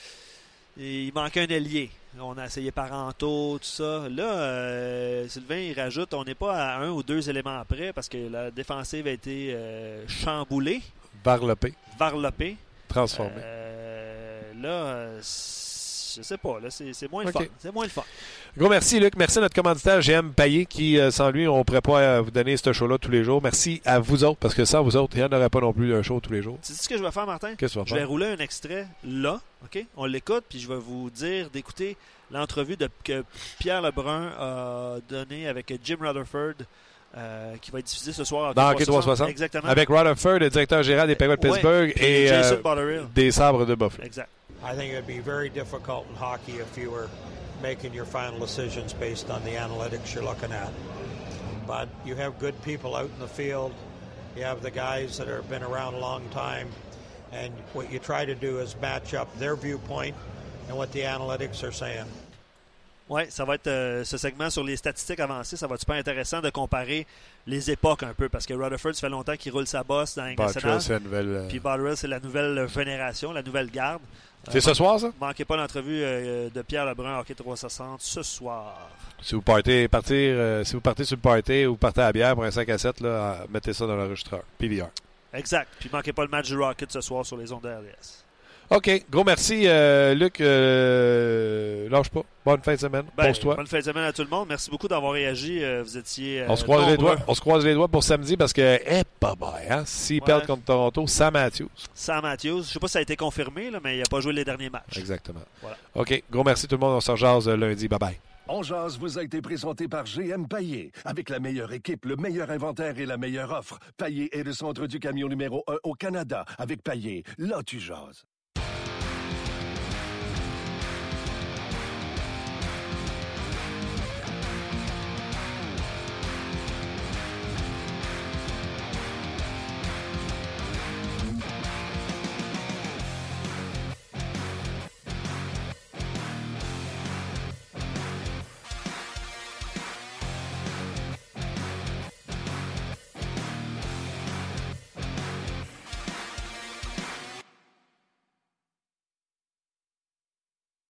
il manquait un allié. On a essayé Paranto, tout ça. Là, euh, Sylvain, il rajoute, on n'est pas à un ou deux éléments près parce que la défensive a été euh, chamboulée, Varlopé, varlopée. transformé. Euh, là, euh, je sais pas, là, c'est moins le fun. C'est moins le fun. Gros merci, Luc. Merci à notre commanditaire GM Payet qui, euh, sans lui, on ne pourrait pas euh, vous donner ce show-là tous les jours. Merci à vous autres, parce que sans vous autres, il n'y en aurait pas non plus un show tous les jours. Tu sais ce que je vais faire, Martin? Qu'est-ce que tu vas Je vais faire? rouler un extrait là, OK? On l'écoute, puis je vais vous dire d'écouter l'entrevue que Pierre Lebrun a donnée avec Jim Rutherford, euh, qui va être diffusée ce soir. à Dans Hockey Hockey 360. Exactement. Avec Rutherford, le directeur général des Penguins de Pittsburgh, et euh, des Sabres de Buffalo. Exact. I think it would be very difficult in hockey if you were making your final decisions based on the analytics you're looking at. But you have good people out in the field. You have the guys that have been around a long time. And what you try to do is match up their viewpoint and what the analytics are saying. Oui, ça va être euh, ce segment sur les statistiques avancées. Ça va être super intéressant de comparer les époques un peu, parce que Rutherford, ça fait longtemps qu'il roule sa bosse dans nouvelle. euh, Puis Botterill, c'est la nouvelle génération, la nouvelle garde. C'est Euh, ce soir, ça? Manquez pas l'entrevue euh, de Pierre Lebrun, Hockey 360, ce soir. Si vous partez, partir, euh, si vous partez sur le party ou vous partez à la bière pour un 5 à 7, là, euh, mettez ça dans l'enregistreur. PVR. Exact. Puis manquez pas le match du Rocket ce soir sur les ondes de RDS. OK. Gros merci, euh, Luc. Euh, lâche pas. Bonne fin de semaine. Ben, Pose-toi. bonne fin de semaine à tout le monde. Merci beaucoup d'avoir réagi. Euh, vous étiez. euh, On se, croise les doigts, on se croise les doigts pour samedi parce que, eh, pas bye, hein? S'ils Ouais. perdent contre Toronto, Sam Matthews. Sam Matthews. Je sais pas si ça a été confirmé, là, mais il n'a pas joué les derniers matchs. Exactement. Voilà. OK. Gros merci tout le monde. On se rejase lundi. Bye bye. On jase vous a été présenté par GM Paillé. Avec la meilleure équipe, le meilleur inventaire et la meilleure offre. Paillé est le centre du camion numéro 1 au Canada. Avec Paillé, là tu jases.